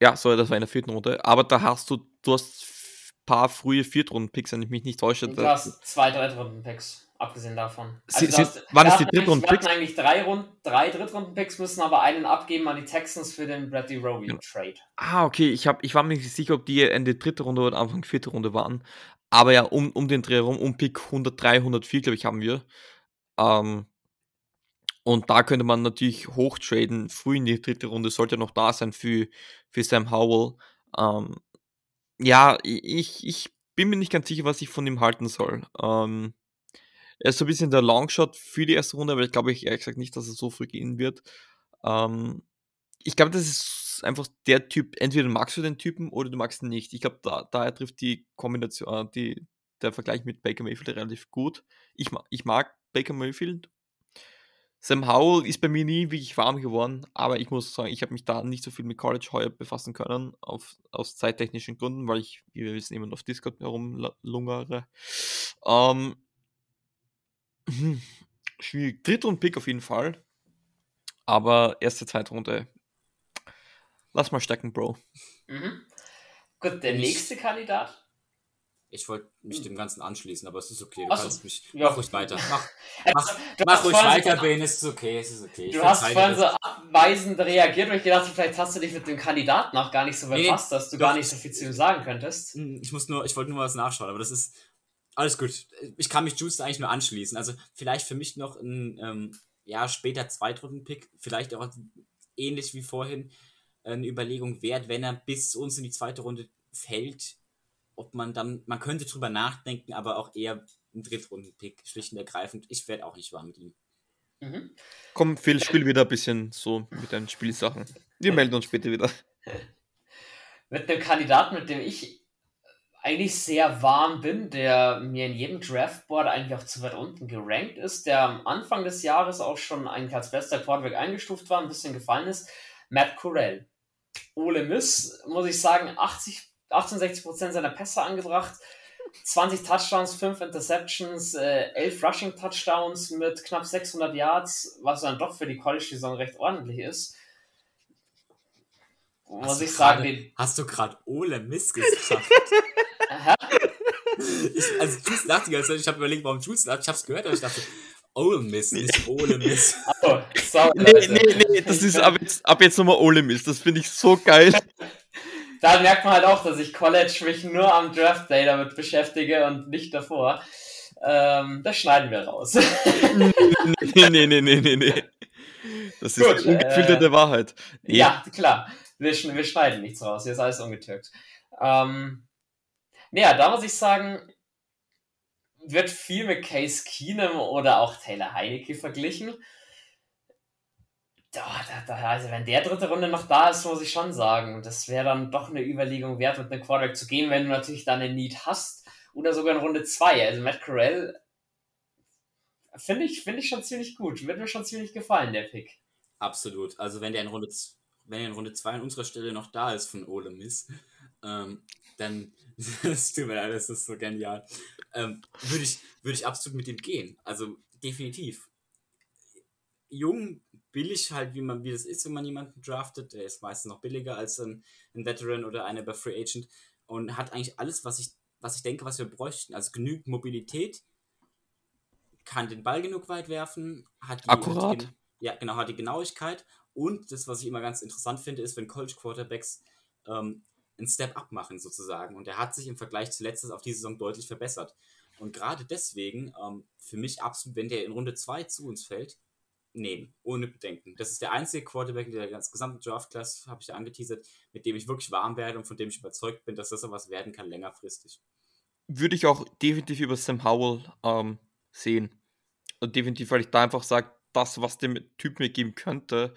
Ja, sorry, das war in der vierten Runde. Aber da hast du, du hast ein paar frühe Viertrunden-Picks, wenn ich mich nicht täusche. Du hast zwei Drittrunden-Picks, abgesehen davon. Also sie, hast, waren es die Drittrunden-Picks? Wir eigentlich drei, Rund, drei Drittrunden-Picks, müssen aber einen abgeben an die Texans für den Bradley Roby-Trade. Ja. Ah, okay, ich, hab, ich war mir nicht sicher, ob die Ende dritte Runde oder Anfang vierte Runde waren. Aber ja, um, um den Dreh herum, um Pick 103, 104, glaube ich, haben wir. Ähm, und da könnte man natürlich hochtraden. Früh in die dritte Runde sollte noch da sein für, für Sam Howell. Ähm, ja, ich, ich bin mir nicht ganz sicher, was ich von ihm halten soll. Ähm, er ist so ein bisschen der Longshot für die erste Runde, aber ich glaube ich ehrlich gesagt nicht, dass er so früh gehen wird. Ähm, ich glaube, das ist einfach der Typ, entweder magst du den Typen oder du magst ihn nicht. Ich glaube, da, daher trifft die Kombination, äh, die, der Vergleich mit Baker Mayfield relativ gut. Ich, ich mag Baker Mayfield. Sam Howell ist bei mir nie wirklich warm geworden, aber ich muss sagen, ich habe mich da nicht so viel mit College heuer befassen können, auf, aus zeittechnischen Gründen, weil ich, wie wir wissen, immer auf Discord herumlungere. Ähm, hm, schwierig. Dritt und Pick auf jeden Fall. Aber erste, zweite Runde Lass mal stecken, Bro. Mhm. Gut, der ich, nächste Kandidat. Ich wollte mich hm. dem Ganzen anschließen, aber es ist okay. Du Achso. kannst mich. Ja. Mach ruhig weiter. Mach, mach, mach ruhig weiter, so, Ben. Es ist okay. Es ist okay. Ich du hast vorhin so abweisend reagiert und ich gedacht, vielleicht hast du dich mit dem Kandidaten auch gar nicht so befasst, nee, dass du doch. gar nicht so viel zu ihm sagen könntest. Hm, ich muss nur, ich wollte nur was nachschauen, aber das ist alles gut. Ich kann mich Juice eigentlich nur anschließen. Also vielleicht für mich noch ein ähm, ja, später Zweitrunden-Pick, vielleicht auch ähnlich wie vorhin eine Überlegung wert, wenn er bis uns in die zweite Runde fällt, ob man dann, man könnte drüber nachdenken, aber auch eher ein Drittrunden-Pick, schlicht und ergreifend. Ich werde auch nicht warm mit ihm. Mhm. Komm, Phil, spiel wieder ein bisschen so mit deinen Spielsachen. Wir melden uns später wieder. Mit einem Kandidaten, mit dem ich eigentlich sehr warm bin, der mir in jedem Draftboard eigentlich auch zu weit unten gerankt ist, der am Anfang des Jahres auch schon eigentlich als bester Quarterback eingestuft war, ein bisschen gefallen ist, Matt Corell. Ole Miss, muss ich sagen, 80, 68% seiner Pässe angebracht. 20 Touchdowns, 5 Interceptions, äh, 11 Rushing Touchdowns mit knapp 600 Yards, was dann doch für die College-Saison recht ordentlich ist. Muss hast ich sagen, grade, Hast du gerade Ole Miss gesagt? ich, also, Jules lacht die ganze Zeit. Ich habe überlegt, warum Jules lacht. Ich habe es gehört, aber ich dachte, Ole Miss, nicht Ole Miss. oh, sorry, nee, nee, nee, das ist ab jetzt, ab jetzt nochmal Ole Miss. Das finde ich so geil. da merkt man halt auch, dass ich College mich nur am Draft Day damit beschäftige und nicht davor. Ähm, das schneiden wir raus. nee, nee, nee, nee, nee, nee. Das ist Gut, ungefilterte äh, Wahrheit. Nee. Ja, klar. Wir, wir, schneiden nichts raus. Hier ist alles ungetürkt. Ähm, naja, da muss ich sagen, wird viel mit Case Keenum oder auch Taylor Heinecke verglichen. Da, da, also wenn der dritte Runde noch da ist, muss ich schon sagen, das wäre dann doch eine Überlegung wert, mit einem Quarterback zu gehen, wenn du natürlich dann eine Need hast oder sogar in Runde 2. Also Matt Corell finde ich, find ich schon ziemlich gut. Wird mir schon ziemlich gefallen, der Pick. Absolut. Also wenn der in Runde, wenn in Runde 2 an unserer Stelle noch da ist von Ole Miss, ähm, dann das tut mir leid, das ist so genial. Ähm, würde ich, würd ich absolut mit ihm gehen. Also definitiv. Jung, billig halt, wie man wie das ist, wenn man jemanden draftet. Der ist meistens noch billiger als ein, ein Veteran oder einer bei Free Agent und hat eigentlich alles, was ich, was ich denke, was wir bräuchten. Also genügend Mobilität, kann den Ball genug weit werfen, hat die, Akkurat. Hat die, ja, genau, hat die Genauigkeit Und das, was ich immer ganz interessant finde, ist, wenn College Quarterbacks ähm, einen Step up machen sozusagen. Und er hat sich im Vergleich zu letztes auf die Saison deutlich verbessert. Und gerade deswegen, ähm, für mich absolut, wenn der in Runde 2 zu uns fällt, nehmen, ohne Bedenken. Das ist der einzige Quarterback in der gesamten Draft-Class, habe ich ja angeteasert, mit dem ich wirklich warm werde und von dem ich überzeugt bin, dass das so was werden kann, längerfristig. Würde ich auch definitiv über Sam Howell ähm, sehen. Und definitiv, weil ich da einfach sage, das, was dem Typ mir geben könnte,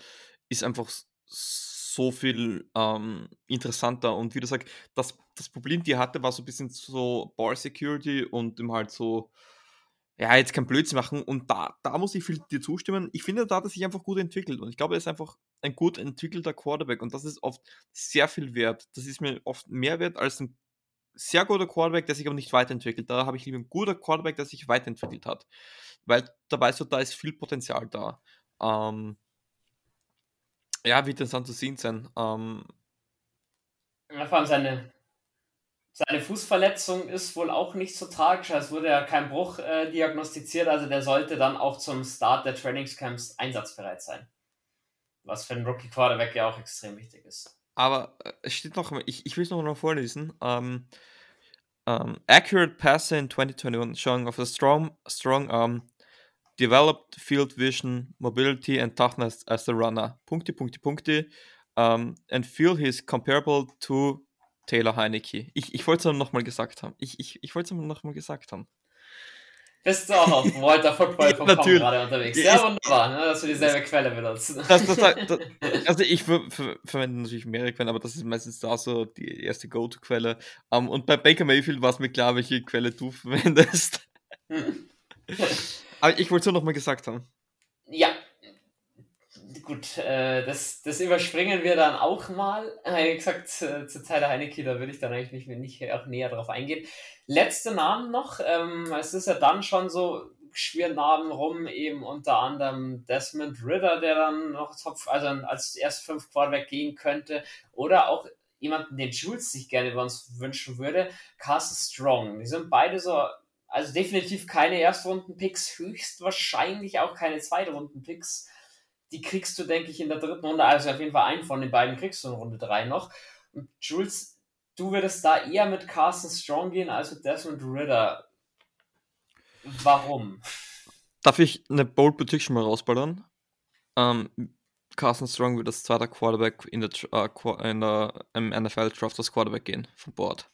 ist einfach so viel ähm, interessanter. Und wie du sagst, das, das Problem, die hatte, war so ein bisschen so Ball Security und ihm halt so, ja, jetzt kein Blödsinn machen. Und da, da muss ich viel dir zustimmen. Ich finde, da hat er sich einfach gut entwickelt. Und ich glaube, er ist einfach ein gut entwickelter Quarterback. Und das ist oft sehr viel wert. Das ist mir oft mehr wert als ein sehr guter Quarterback, der sich aber nicht weiterentwickelt. Da habe ich lieber einen guten Quarterback, der sich weiterentwickelt hat. Weil da weißt du, da ist viel Potenzial da. Ähm, ja, wird interessant zu sehen sein. Ähm, ja, vor allem seine, seine Fußverletzung ist wohl auch nicht so tragisch. Es wurde ja kein Bruch äh, diagnostiziert, also der sollte dann auch zum Start der Trainingscamps einsatzbereit sein. Was für einen Rookie Quarterback ja auch extrem wichtig ist. Aber äh, es steht noch, ich, ich will es noch mal vorlesen. Um, um, accurate passer in 2021 showing of a strong, strong arm, developed field vision, mobility and toughness as a runner. Punkte, Punkte, Punkte. Um, and feel he's comparable to Taylor Heinecke. Ich, ich wollte es noch mal gesagt haben. Ich, ich, ich wollte es noch mal gesagt haben. Bist du auch auf Walter Football.com gerade unterwegs? Ja, wunderbar, ne, dass wir dieselbe Quelle benutzen. Das, das, also ich ver ver verwende natürlich mehrere Quellen, aber das ist meistens da so die erste Go-To-Quelle. Um, und bei Baker Mayfield war es mir klar, welche Quelle du verwendest. Aber ich wollte es nur noch mal gesagt haben. Ja, gut, äh, das, das überspringen wir dann auch mal. Wie gesagt, zu, zu Tyler Heinecke, da will ich dann eigentlich nicht, nicht auch näher drauf eingehen. Letzte Namen noch, ähm, es ist ja dann schon so, schwirren Namen rum, eben unter anderem Desmond Ritter, der dann noch Top, also als erst fünf Quarterback gehen könnte, oder auch jemanden, den Jules sich gerne über uns wünschen würde, Carson Strong. Die sind beide so, also definitiv keine Erstrunden-Picks, höchstwahrscheinlich auch keine Zweitrunden-Picks die kriegst du, denke ich, in der dritten Runde. Also auf jeden Fall einen von den beiden kriegst du in Runde 3 noch. Und Jules, du würdest da eher mit Carson Strong gehen als mit Desmond Ritter. Warum? Darf ich eine Bold Prediction mal rausballern? Ähm, Carson Strong wird als zweiter Quarterback in der, äh, in der im NFL Draft als Quarterback gehen von Bord.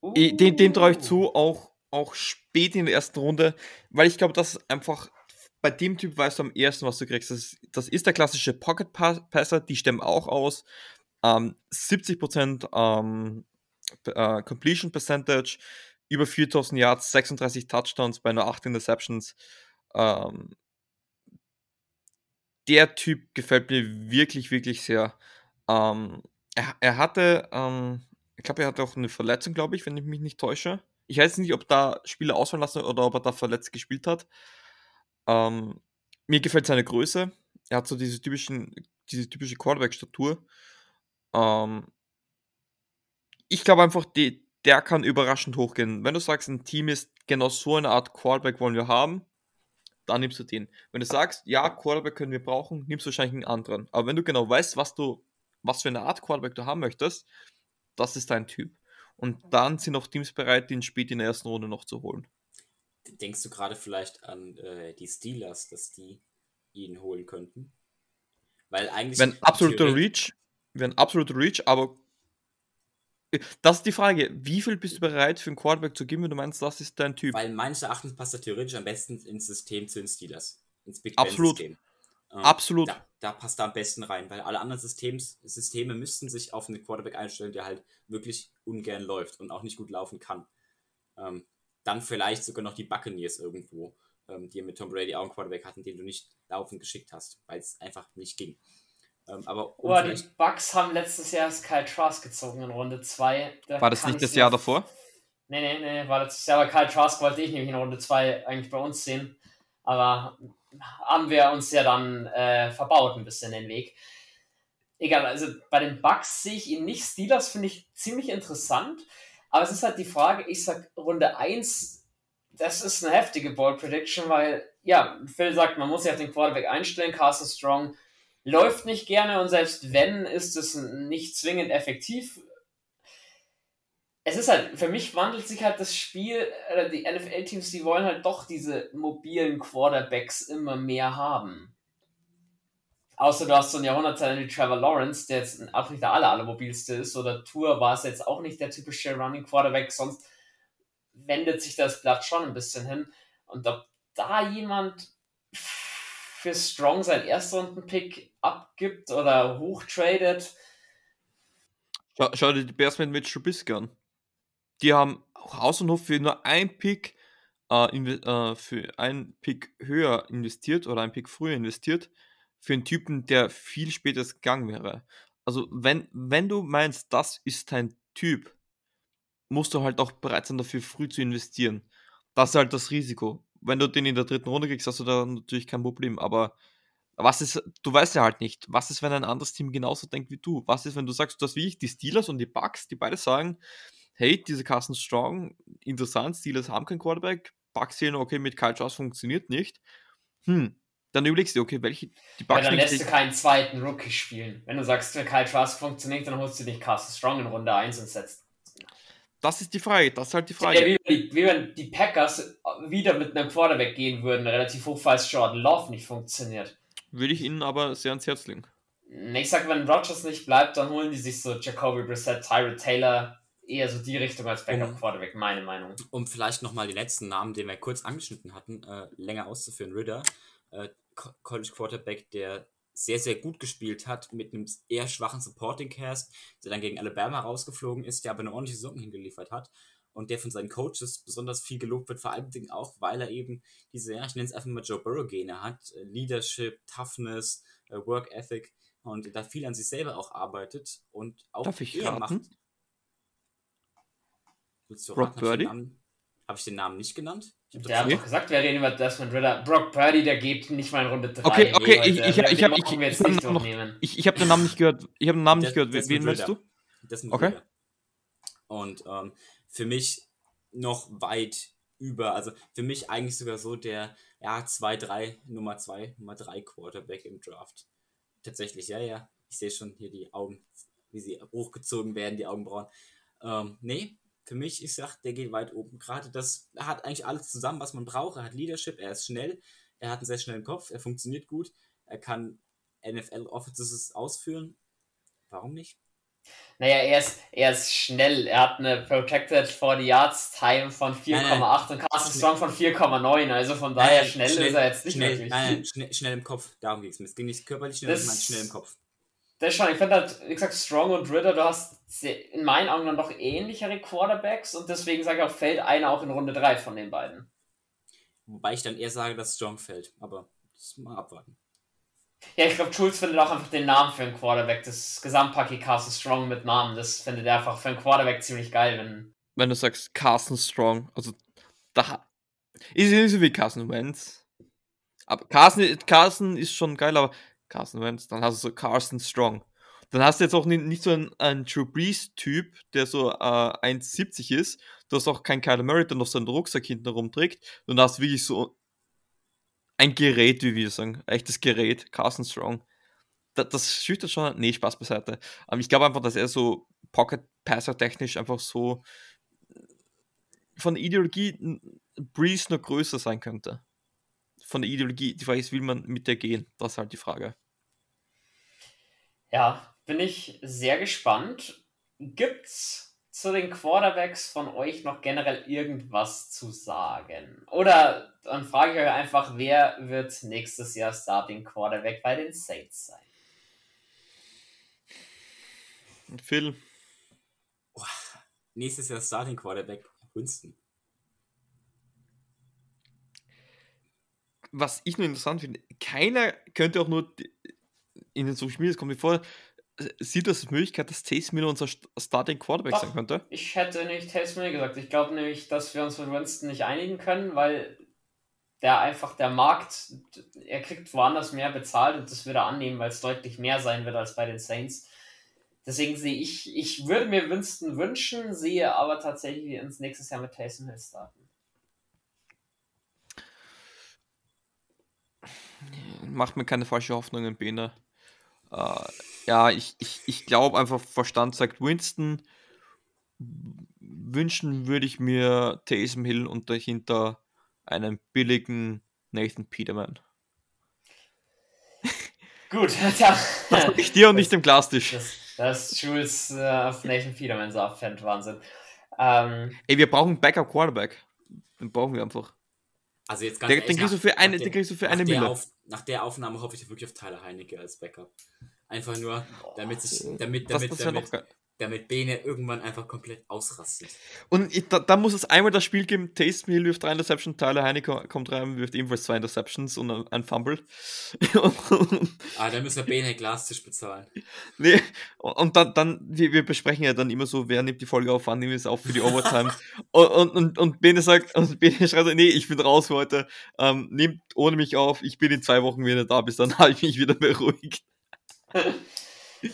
Uh. Den, den traue ich zu, auch, auch spät in der ersten Runde, weil ich glaube, dass einfach bei dem Typ weißt du am ersten, was du kriegst. Das, das ist der klassische Pocket Passer, die stemmen auch aus. Ähm, 70% ähm, äh, Completion Percentage, über 4000 Yards, 36 Touchdowns bei nur 8 Interceptions. Ähm, der Typ gefällt mir wirklich, wirklich sehr. Ähm, er, er, hatte, ähm, ich glaube, er hatte auch eine Verletzung, glaube ich, wenn ich mich nicht täusche. Ich weiß nicht, ob da Spieler ausfallen lassen oder ob er da verletzt gespielt hat. Ähm, mir gefällt seine Größe. Er hat so diese, typischen, diese typische Quarterback-Statur. Ähm, ich glaube einfach, die, der kann überraschend hochgehen. Wenn du sagst, ein Team ist genau so eine Art Quarterback wollen wir haben, dann nimmst du den. Wenn du sagst, ja, Quarterback können wir brauchen, nimmst du wahrscheinlich einen anderen. Aber wenn du genau weißt, was du, was für eine Art Quarterback du haben möchtest, das ist dein Typ. Und dann sind auch Teams bereit, den spät in der ersten Runde noch zu holen denkst du gerade vielleicht an äh, die Steelers, dass die ihn holen könnten? Weil eigentlich. Wenn absoluter Reach, wenn absoluter Reach, aber äh, das ist die Frage, wie viel bist du bereit für einen Quarterback zu geben, wenn du meinst, das ist dein Typ? Weil meines Erachtens passt er theoretisch am besten ins System zu den Steelers. Ins Big Ben-System. Ähm, Absolut. Da, da, passt er am besten rein, weil alle anderen Systems, Systeme müssten sich auf einen Quarterback einstellen, der halt wirklich ungern läuft und auch nicht gut laufen kann. Ähm, dann vielleicht sogar noch die Buccaneers irgendwo, ähm, die mit Tom Brady auch einen Quarterback hatten, den du nicht laufend geschickt hast, weil es einfach nicht ging. Ähm, aber um oh, die Bucks haben letztes Jahr Kyle Trask gezogen in Runde 2. Da war das nicht das Jahr davor? Nee, nee, nee, war letztes Jahr, aber Kyle Trask wollte ich nämlich in Runde 2 eigentlich bei uns sehen. Aber haben wir uns ja dann äh, verbaut ein bisschen den Weg. Egal, also bei den Bucks sehe ich ihn nicht. Steelers finde ich ziemlich interessant. Aber es ist halt die Frage, ich sag Runde 1, das ist eine heftige Ball Prediction, weil, ja, Phil sagt, man muss sich auf den Quarterback einstellen. Carson Strong läuft nicht gerne und selbst wenn, ist es nicht zwingend effektiv. Es ist halt, für mich wandelt sich halt das Spiel, oder die NFL-Teams, die wollen halt doch diese mobilen Quarterbacks immer mehr haben. Außer du hast so einen Jahrhundertteil wie Trevor Lawrence, der jetzt auch nicht der aller, ist, oder Tour war es jetzt auch nicht der typische Running Quarterback, sonst wendet sich das Blatt schon ein bisschen hin. Und ob da jemand für Strong sein Erstrunden-Pick abgibt oder hochtradet. Schau, schau dir die Bears mit Mitch Trubisky an. Die haben Haus und Hof für nur ein Pick äh, äh, für einen Pick höher investiert oder einen Pick früher investiert für einen Typen, der viel später gegangen wäre. Also wenn, wenn du meinst, das ist dein Typ, musst du halt auch bereit sein, dafür früh zu investieren. Das ist halt das Risiko. Wenn du den in der dritten Runde kriegst, hast du da natürlich kein Problem. Aber was ist, du weißt ja halt nicht, was ist, wenn ein anderes Team genauso denkt wie du? Was ist, wenn du sagst, du hast wie ich die Steelers und die Bucks, die beide sagen, hey, diese Carson Strong, interessant, Steelers haben keinen Quarterback, Bucks sehen, okay, mit Kyle Trask funktioniert nicht. Hm, dann überlegst du, okay, welche die Bucks. Ja, dann lässt du keinen zweiten Rookie spielen. Wenn du sagst, für Kyle Trask funktioniert, dann holst du nicht Carson Strong in Runde 1 und setzt das ist die Frage, das ist halt die Frage. Ja, wie, wie, wie, wenn die Packers wieder mit einem Quarterback gehen würden, relativ hoch, falls Jordan Love nicht funktioniert. Würde ich ihnen aber sehr ans Herz legen. Ich sag, wenn Rogers nicht bleibt, dann holen die sich so Jacoby Brissett, Tyrod Taylor, eher so die Richtung als Backup-Quarterback, um, meine Meinung. Um vielleicht nochmal die letzten Namen, den wir kurz angeschnitten hatten, äh, länger auszuführen. Ritter, äh, College Quarterback, der sehr, sehr gut gespielt hat, mit einem eher schwachen Supporting Cast, der dann gegen Alabama rausgeflogen ist, der aber eine ordentliche Saison hingeliefert hat und der von seinen Coaches besonders viel gelobt wird, vor allem auch, weil er eben diese, ja, ich nenne es einfach mal Joe Burrow-Gene hat, äh, Leadership, Toughness, äh, Work Ethic und da viel an sich selber auch arbeitet und auch Darf ich eher raten? macht. Willst du Brock raten, habe ich den Namen nicht genannt? Der hat doch gesagt, wir reden über Desmond Ritter. Brock Purdy, der geht nicht mal in Runde 3. Okay, okay, nee, ich, ich, ich, ich habe ich, ich, ich hab den Namen nicht gehört. Ich habe den Namen nicht gehört. Des, Wen willst du? Okay. Ritter. Und ähm, für mich noch weit über, also für mich eigentlich sogar so der ja, 2-3, Nummer 2, Nummer 3 Quarterback im Draft. Tatsächlich, ja, ja. Ich sehe schon hier die Augen, wie sie hochgezogen werden, die Augenbrauen. Ähm, nee, für mich, ich sag, der geht weit oben. Gerade das er hat eigentlich alles zusammen, was man braucht. Er hat Leadership, er ist schnell, er hat einen sehr schnellen Kopf, er funktioniert gut, er kann NFL Offices ausführen. Warum nicht? Naja, er ist, er ist schnell. Er hat eine Protected 40 Yards Time von 4,8 und Carsten Strong von 4,9. Also von daher nein, schnell, schnell, ist er jetzt nicht schnell, wirklich. Nein, nein, schnell, schnell im Kopf. Darum ging es mir. Es ging nicht körperlich schnell, sondern schnell im Kopf das schon, ich finde halt, wie gesagt, Strong und Ritter, du hast in meinen Augen dann doch ähnlichere Quarterbacks und deswegen sage ich auch, fällt einer auch in Runde 3 von den beiden. Wobei ich dann eher sage, dass Strong fällt, aber das mal abwarten. Ja, ich glaube, Schulz findet auch einfach den Namen für einen Quarterback. Das Gesamtpaket Carson Strong mit Namen, das findet er einfach für einen Quarterback ziemlich geil. Wenn, wenn du sagst Carson Strong, also da ist nicht so wie Carson Wentz. Aber Carson, Carson ist schon geil, aber Carson Wentz, dann hast du so Carson Strong. Dann hast du jetzt auch nicht, so einen, einen Drew Brees-Typ, der so äh, 1,70 ist. Du hast auch keinen Kyler Murray, der noch seinen Rucksack hinten rumträgt. Du hast wirklich so ein Gerät, wie wir sagen. Echtes Gerät, Carson Strong. Das, das schüchtert schon. Nee, Spaß beiseite. Aber ich glaube einfach, dass er so Pocket-Passer-technisch einfach so von Ideologie Breeze noch größer sein könnte von der Ideologie. Die Frage ist, will man mit der gehen? Das ist halt die Frage. Ja, bin ich sehr gespannt. Gibt's zu den Quarterbacks von euch noch generell irgendwas zu sagen? Oder dann frage ich euch einfach, wer wird nächstes Jahr Starting Quarterback bei den Saints sein? Phil. Oh, nächstes Jahr Starting Quarterback Winston. Was ich nur interessant finde, keiner könnte auch nur in den Social Media, kommt mir vor, sieht das als Möglichkeit, dass Taysom Miller unser Starting Quarterback Doch, sein könnte? Ich hätte nicht Taysom Miller gesagt. Ich glaube nämlich, dass wir uns mit Winston nicht einigen können, weil der einfach der Markt, er kriegt woanders mehr bezahlt und das wird er annehmen, weil es deutlich mehr sein wird als bei den Saints. Deswegen sehe ich, ich würde mir Winston wünschen, sehe aber tatsächlich ins nächstes Jahr mit Taysom Hill starten. Macht mir keine falsche Hoffnungen, Bene. Äh, ja, ich, ich, ich glaube einfach, Verstand sagt Winston. Wünschen würde ich mir Taysom Hill und dahinter einen billigen Nathan Peterman. Gut, da, Das ich dir und nicht dem Glastisch. das, das Jules äh, auf Nathan Peterman so abfällt, Wahnsinn. Ähm, Ey, wir brauchen Backup Quarterback. Den brauchen wir einfach. Also jetzt ganz Den, ehrlich, den kriegst du nach- für eine, den der- kriegst du für nach eine der Mille. Auf, nach der Aufnahme hoffe ich wirklich auf Tyler Heinecke als Backup. Einfach nur, damit sich, damit, damit, damit. Damit Bene irgendwann einfach komplett ausrastet. Und ich, da, da muss es einmal das Spiel geben, Taysom Hill wirft drei Interceptions, Tyler Heinecke kommt rein, wirft ebenfalls zwei Interceptions und ein, ein Fumble. Ah, dann müssen wir Bene Glastisch bezahlen. nee, und dann, dann wir, wir besprechen ja dann immer so, wer nimmt die Folge auf, wann nehmen wir es auf für die Overtime. und, und, und, und Bene sagt, und Bene schreibt, nee, ich bin raus heute, ähm, nehmt ohne mich auf, ich bin in zwei Wochen wieder da, bis dann habe ich mich wieder beruhigt.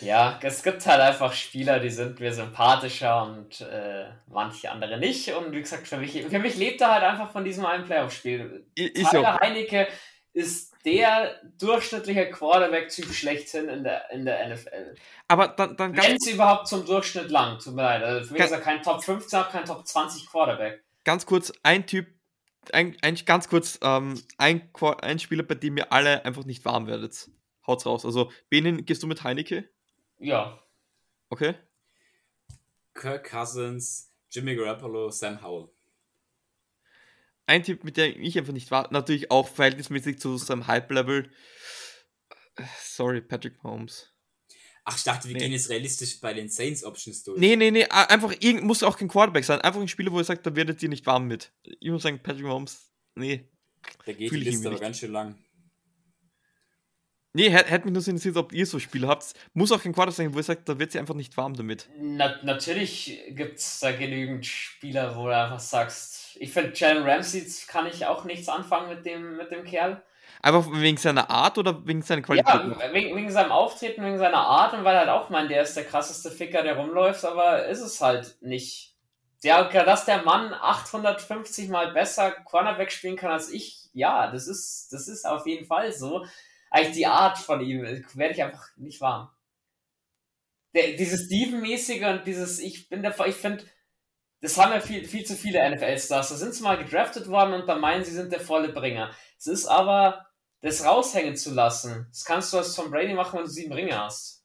Ja, es gibt halt einfach Spieler, die sind mir sympathischer und äh, manche andere nicht. Und wie gesagt, für mich, für mich lebt er halt einfach von diesem einen Playoff-Spiel. I- Ist Tyler Heinecke ist der durchschnittliche Quarterback-Typ schlechthin in der, in der NFL. aber dann, dann ganz Wenn es überhaupt zum Durchschnitt lang, tut mir leid. Also für mich ist er kein Top 15, auch kein Top 20 Quarterback. ganz kurz, ein Typ, ein, ein ganz kurz, ähm, ein, ein Spieler, bei dem ihr alle einfach nicht warm werdet. Haut's raus. Also, Benin, gehst du mit Heinecke? Ja, Okay. Kirk Cousins, Jimmy Garoppolo, Sam Howell. Ein Typ, mit dem ich einfach nicht war, natürlich auch verhältnismäßig zu seinem Hype-Level. Sorry, Patrick Mahomes. Ach, ich dachte, wir Nee. gehen jetzt realistisch bei den Saints Options durch. Nee, nee, nee, einfach irgend, muss auch kein Quarterback sein. Einfach ein Spieler, wo ihr sagt, da werdet ihr nicht warm mit. Ich muss sagen, Patrick Mahomes, nee. Da geht Fühl die Liste aber nicht. ganz schön lang. Nee, hätte hätt mich nur so interessiert, ob ihr so Spiele habt. Muss auch kein Quarterback sein, wo ihr sagt, da wird sie einfach nicht warm damit. na, natürlich gibt es da genügend Spieler, wo du einfach sagst, ich finde, Jalen Ramsey kann ich auch nichts anfangen mit dem, mit dem Kerl. Einfach wegen seiner Art oder wegen seiner Qualität? Ja, wegen, wegen seinem Auftreten, wegen seiner Art und weil er halt auch meint, der ist der krasseste Ficker, der rumläuft, aber ist es halt nicht. Ja, dass der Mann 850 mal besser Cornerback spielen kann als ich, ja, das ist, das ist auf jeden Fall so. Eigentlich die Art von ihm äh, werde ich einfach nicht warm. Der, dieses Steven-mäßige und dieses, ich bin der, ich finde, das haben ja viel, viel zu viele NFL-Stars. Da sind sie mal gedraftet worden und dann meinen, sie sind der volle Bringer. Es ist aber, das raushängen zu lassen, das kannst du als Tom Brady machen, wenn du sieben Ringe hast.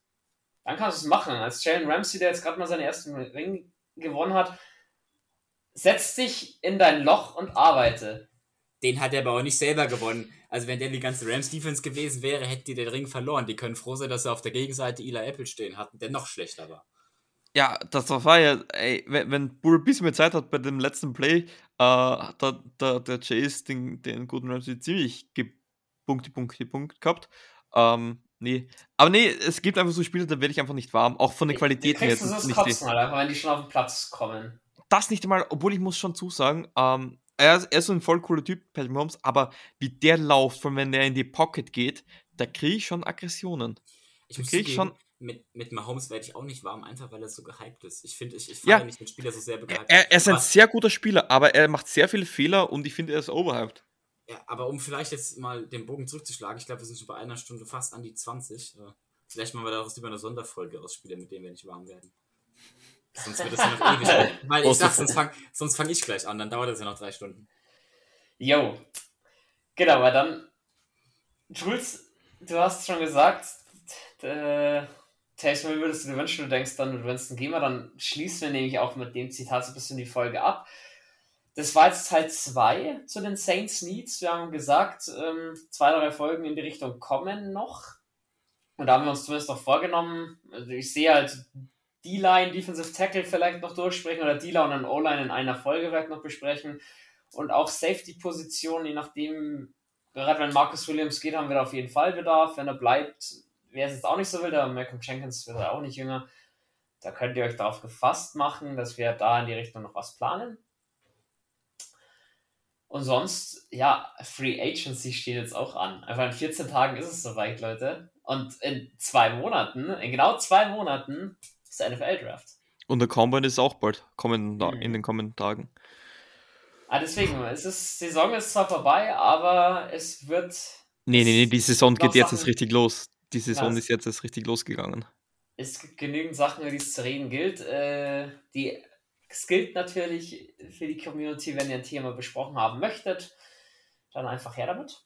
Dann kannst du es machen. Als Jalen Ramsey, der jetzt gerade mal seinen ersten Ring gewonnen hat, setz dich in dein Loch und arbeite. Den hat er aber auch nicht selber gewonnen. Also wenn der die ganze Rams Defense gewesen wäre, hätte die den Ring verloren. Die können froh sein, dass sie auf der Gegenseite Eli Apple stehen hatten, der noch schlechter war. Ja, das war ja, ey, wenn, wenn Bull ein bisschen mehr Zeit hat bei dem letzten Play, äh, hat da, da, der Chase den, den guten Ramsey ziemlich gepunkte, Punkte, Punkt gehabt. Ähm, nee. Aber nee, es gibt einfach so Spiele, da werde ich einfach nicht warm. Auch von der Qualität her. Das, das nicht die, Kotzen halt einfach, wenn die schon auf den Platz kommen. das nicht einmal, obwohl ich muss schon zusagen, ähm, er, ist, er ist so ein voll cooler Typ, Patrick Mahomes, aber wie der läuft, von wenn der in die Pocket geht, da kriege ich schon Aggressionen. Ich muss krieg ich zugeben, schon- mit, mit Mahomes werde ich auch nicht warm, einfach weil er so gehypt ist. Ich finde, ich, ich Ja. nicht mit Spielern so sehr begeistert. Er, er ist ein aber, sehr guter Spieler, aber er macht sehr viele Fehler und ich finde, er ist overhyped. ja, aber um vielleicht jetzt mal den Bogen zurückzuschlagen, ich glaube, wir sind schon bei einer Stunde fast an die 20. Äh, Vielleicht machen wir daraus lieber eine Sonderfolge aus Spielen, mit denen wir nicht warm werden. Sonst wird es ja noch ewig. Weil ich sag, sonst fange fang ich gleich an, dann dauert es ja noch drei Stunden. Jo. Genau, aber dann, Jules, du hast schon gesagt, äh, Hill würdest du dir wünschen, du denkst dann, du wünschst einen Gamer, dann schließen wir nämlich auch mit dem Zitat so ein bisschen die Folge ab. Das war jetzt Teil 2 zu den Saints Needs. Wir haben gesagt, ähm, zwei, drei Folgen in die Richtung kommen noch. Und da haben wir uns zumindest noch vorgenommen. Also ich sehe halt D-Line, Defensive Tackle vielleicht noch durchsprechen oder D-Line und O-Line in einer Folge vielleicht noch besprechen. Und auch Safety-Positionen, je nachdem, gerade wenn Marcus Williams geht, haben wir da auf jeden Fall Bedarf. Wenn er bleibt, wäre es jetzt auch nicht so wild, aber Malcolm Jenkins wird ja auch nicht jünger. Da könnt ihr euch darauf gefasst machen, dass wir da in die Richtung noch was planen. Und sonst, ja, Free Agency steht jetzt auch an. Einfach in 14 Tagen ist es soweit, Leute. Und in zwei Monaten, in genau zwei Monaten, ist der NFL-Draft. Und der Combine ist auch bald kommen, Mhm. in den kommenden Tagen. Ah, deswegen, es ist, Saison ist zwar vorbei, aber es wird Nee, nee, nee, die Saison geht jetzt Sachen- erst richtig los. Die Saison ist jetzt erst richtig losgegangen. Es gibt genügend Sachen, über die es zu reden gilt. Äh, die, es gilt natürlich für die Community, wenn ihr ein Thema besprochen haben möchtet, dann einfach her damit.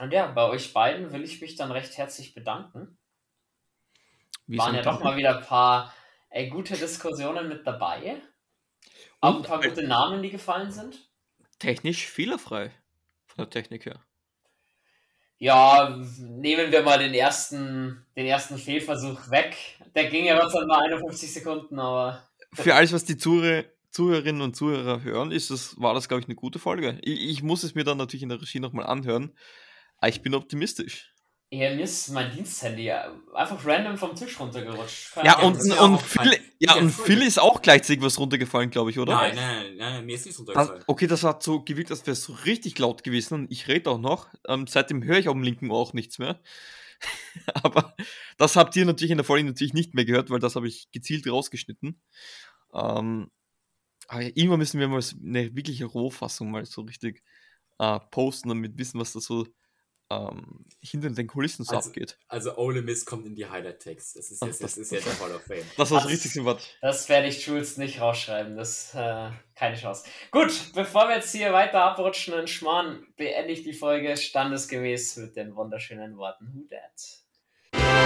Und ja, bei euch beiden will ich mich dann recht herzlich bedanken. Wie Waren ja doch mal wieder ein paar ey, gute Diskussionen mit dabei. Auch ein paar gute Namen, die gefallen sind. Technisch fehlerfrei von der Technik her. Ja, nehmen wir mal den ersten, den ersten Fehlversuch weg. Der ging ja Gott mal 51 Sekunden, aber. Für alles, was die Zuhörer, Zuhörerinnen und Zuhörer hören, ist das, war das, glaube ich, eine gute Folge. Ich, ich muss es mir dann natürlich in der Regie nochmal anhören. Aber ich bin optimistisch. Ja, mir ist mein Diensthandy einfach random vom Tisch runtergerutscht. Ja, und, und, und, Phil, ja, und Phil ist auch gleichzeitig was runtergefallen, glaube ich, oder? Nein, nein, nein, mir ist nichts runtergefallen. Also, okay, das hat so gewirkt, als wäre es so richtig laut gewesen und ich rede auch noch. Ähm, seitdem höre ich auf dem linken Ohr auch nichts mehr. Aber das habt ihr natürlich in der Folge natürlich nicht mehr gehört, weil das habe ich gezielt rausgeschnitten. Ähm, aber ja, irgendwann müssen wir mal eine wirkliche Rohfassung mal so richtig äh, posten, damit wissen, was da so ähm, hinter den Kulissen so also, abgeht. Also Ole Miss kommt in die Highlight-Text. Das ist, jetzt, das, das ist ja der Hall of Fame. Das war richtig sympathisch. Das werde ich Jules nicht rausschreiben. Das äh, keine Chance. Gut, bevor wir jetzt hier weiter abrutschen und schmarrn, beende ich die Folge standesgemäß mit den wunderschönen Worten Who Dat?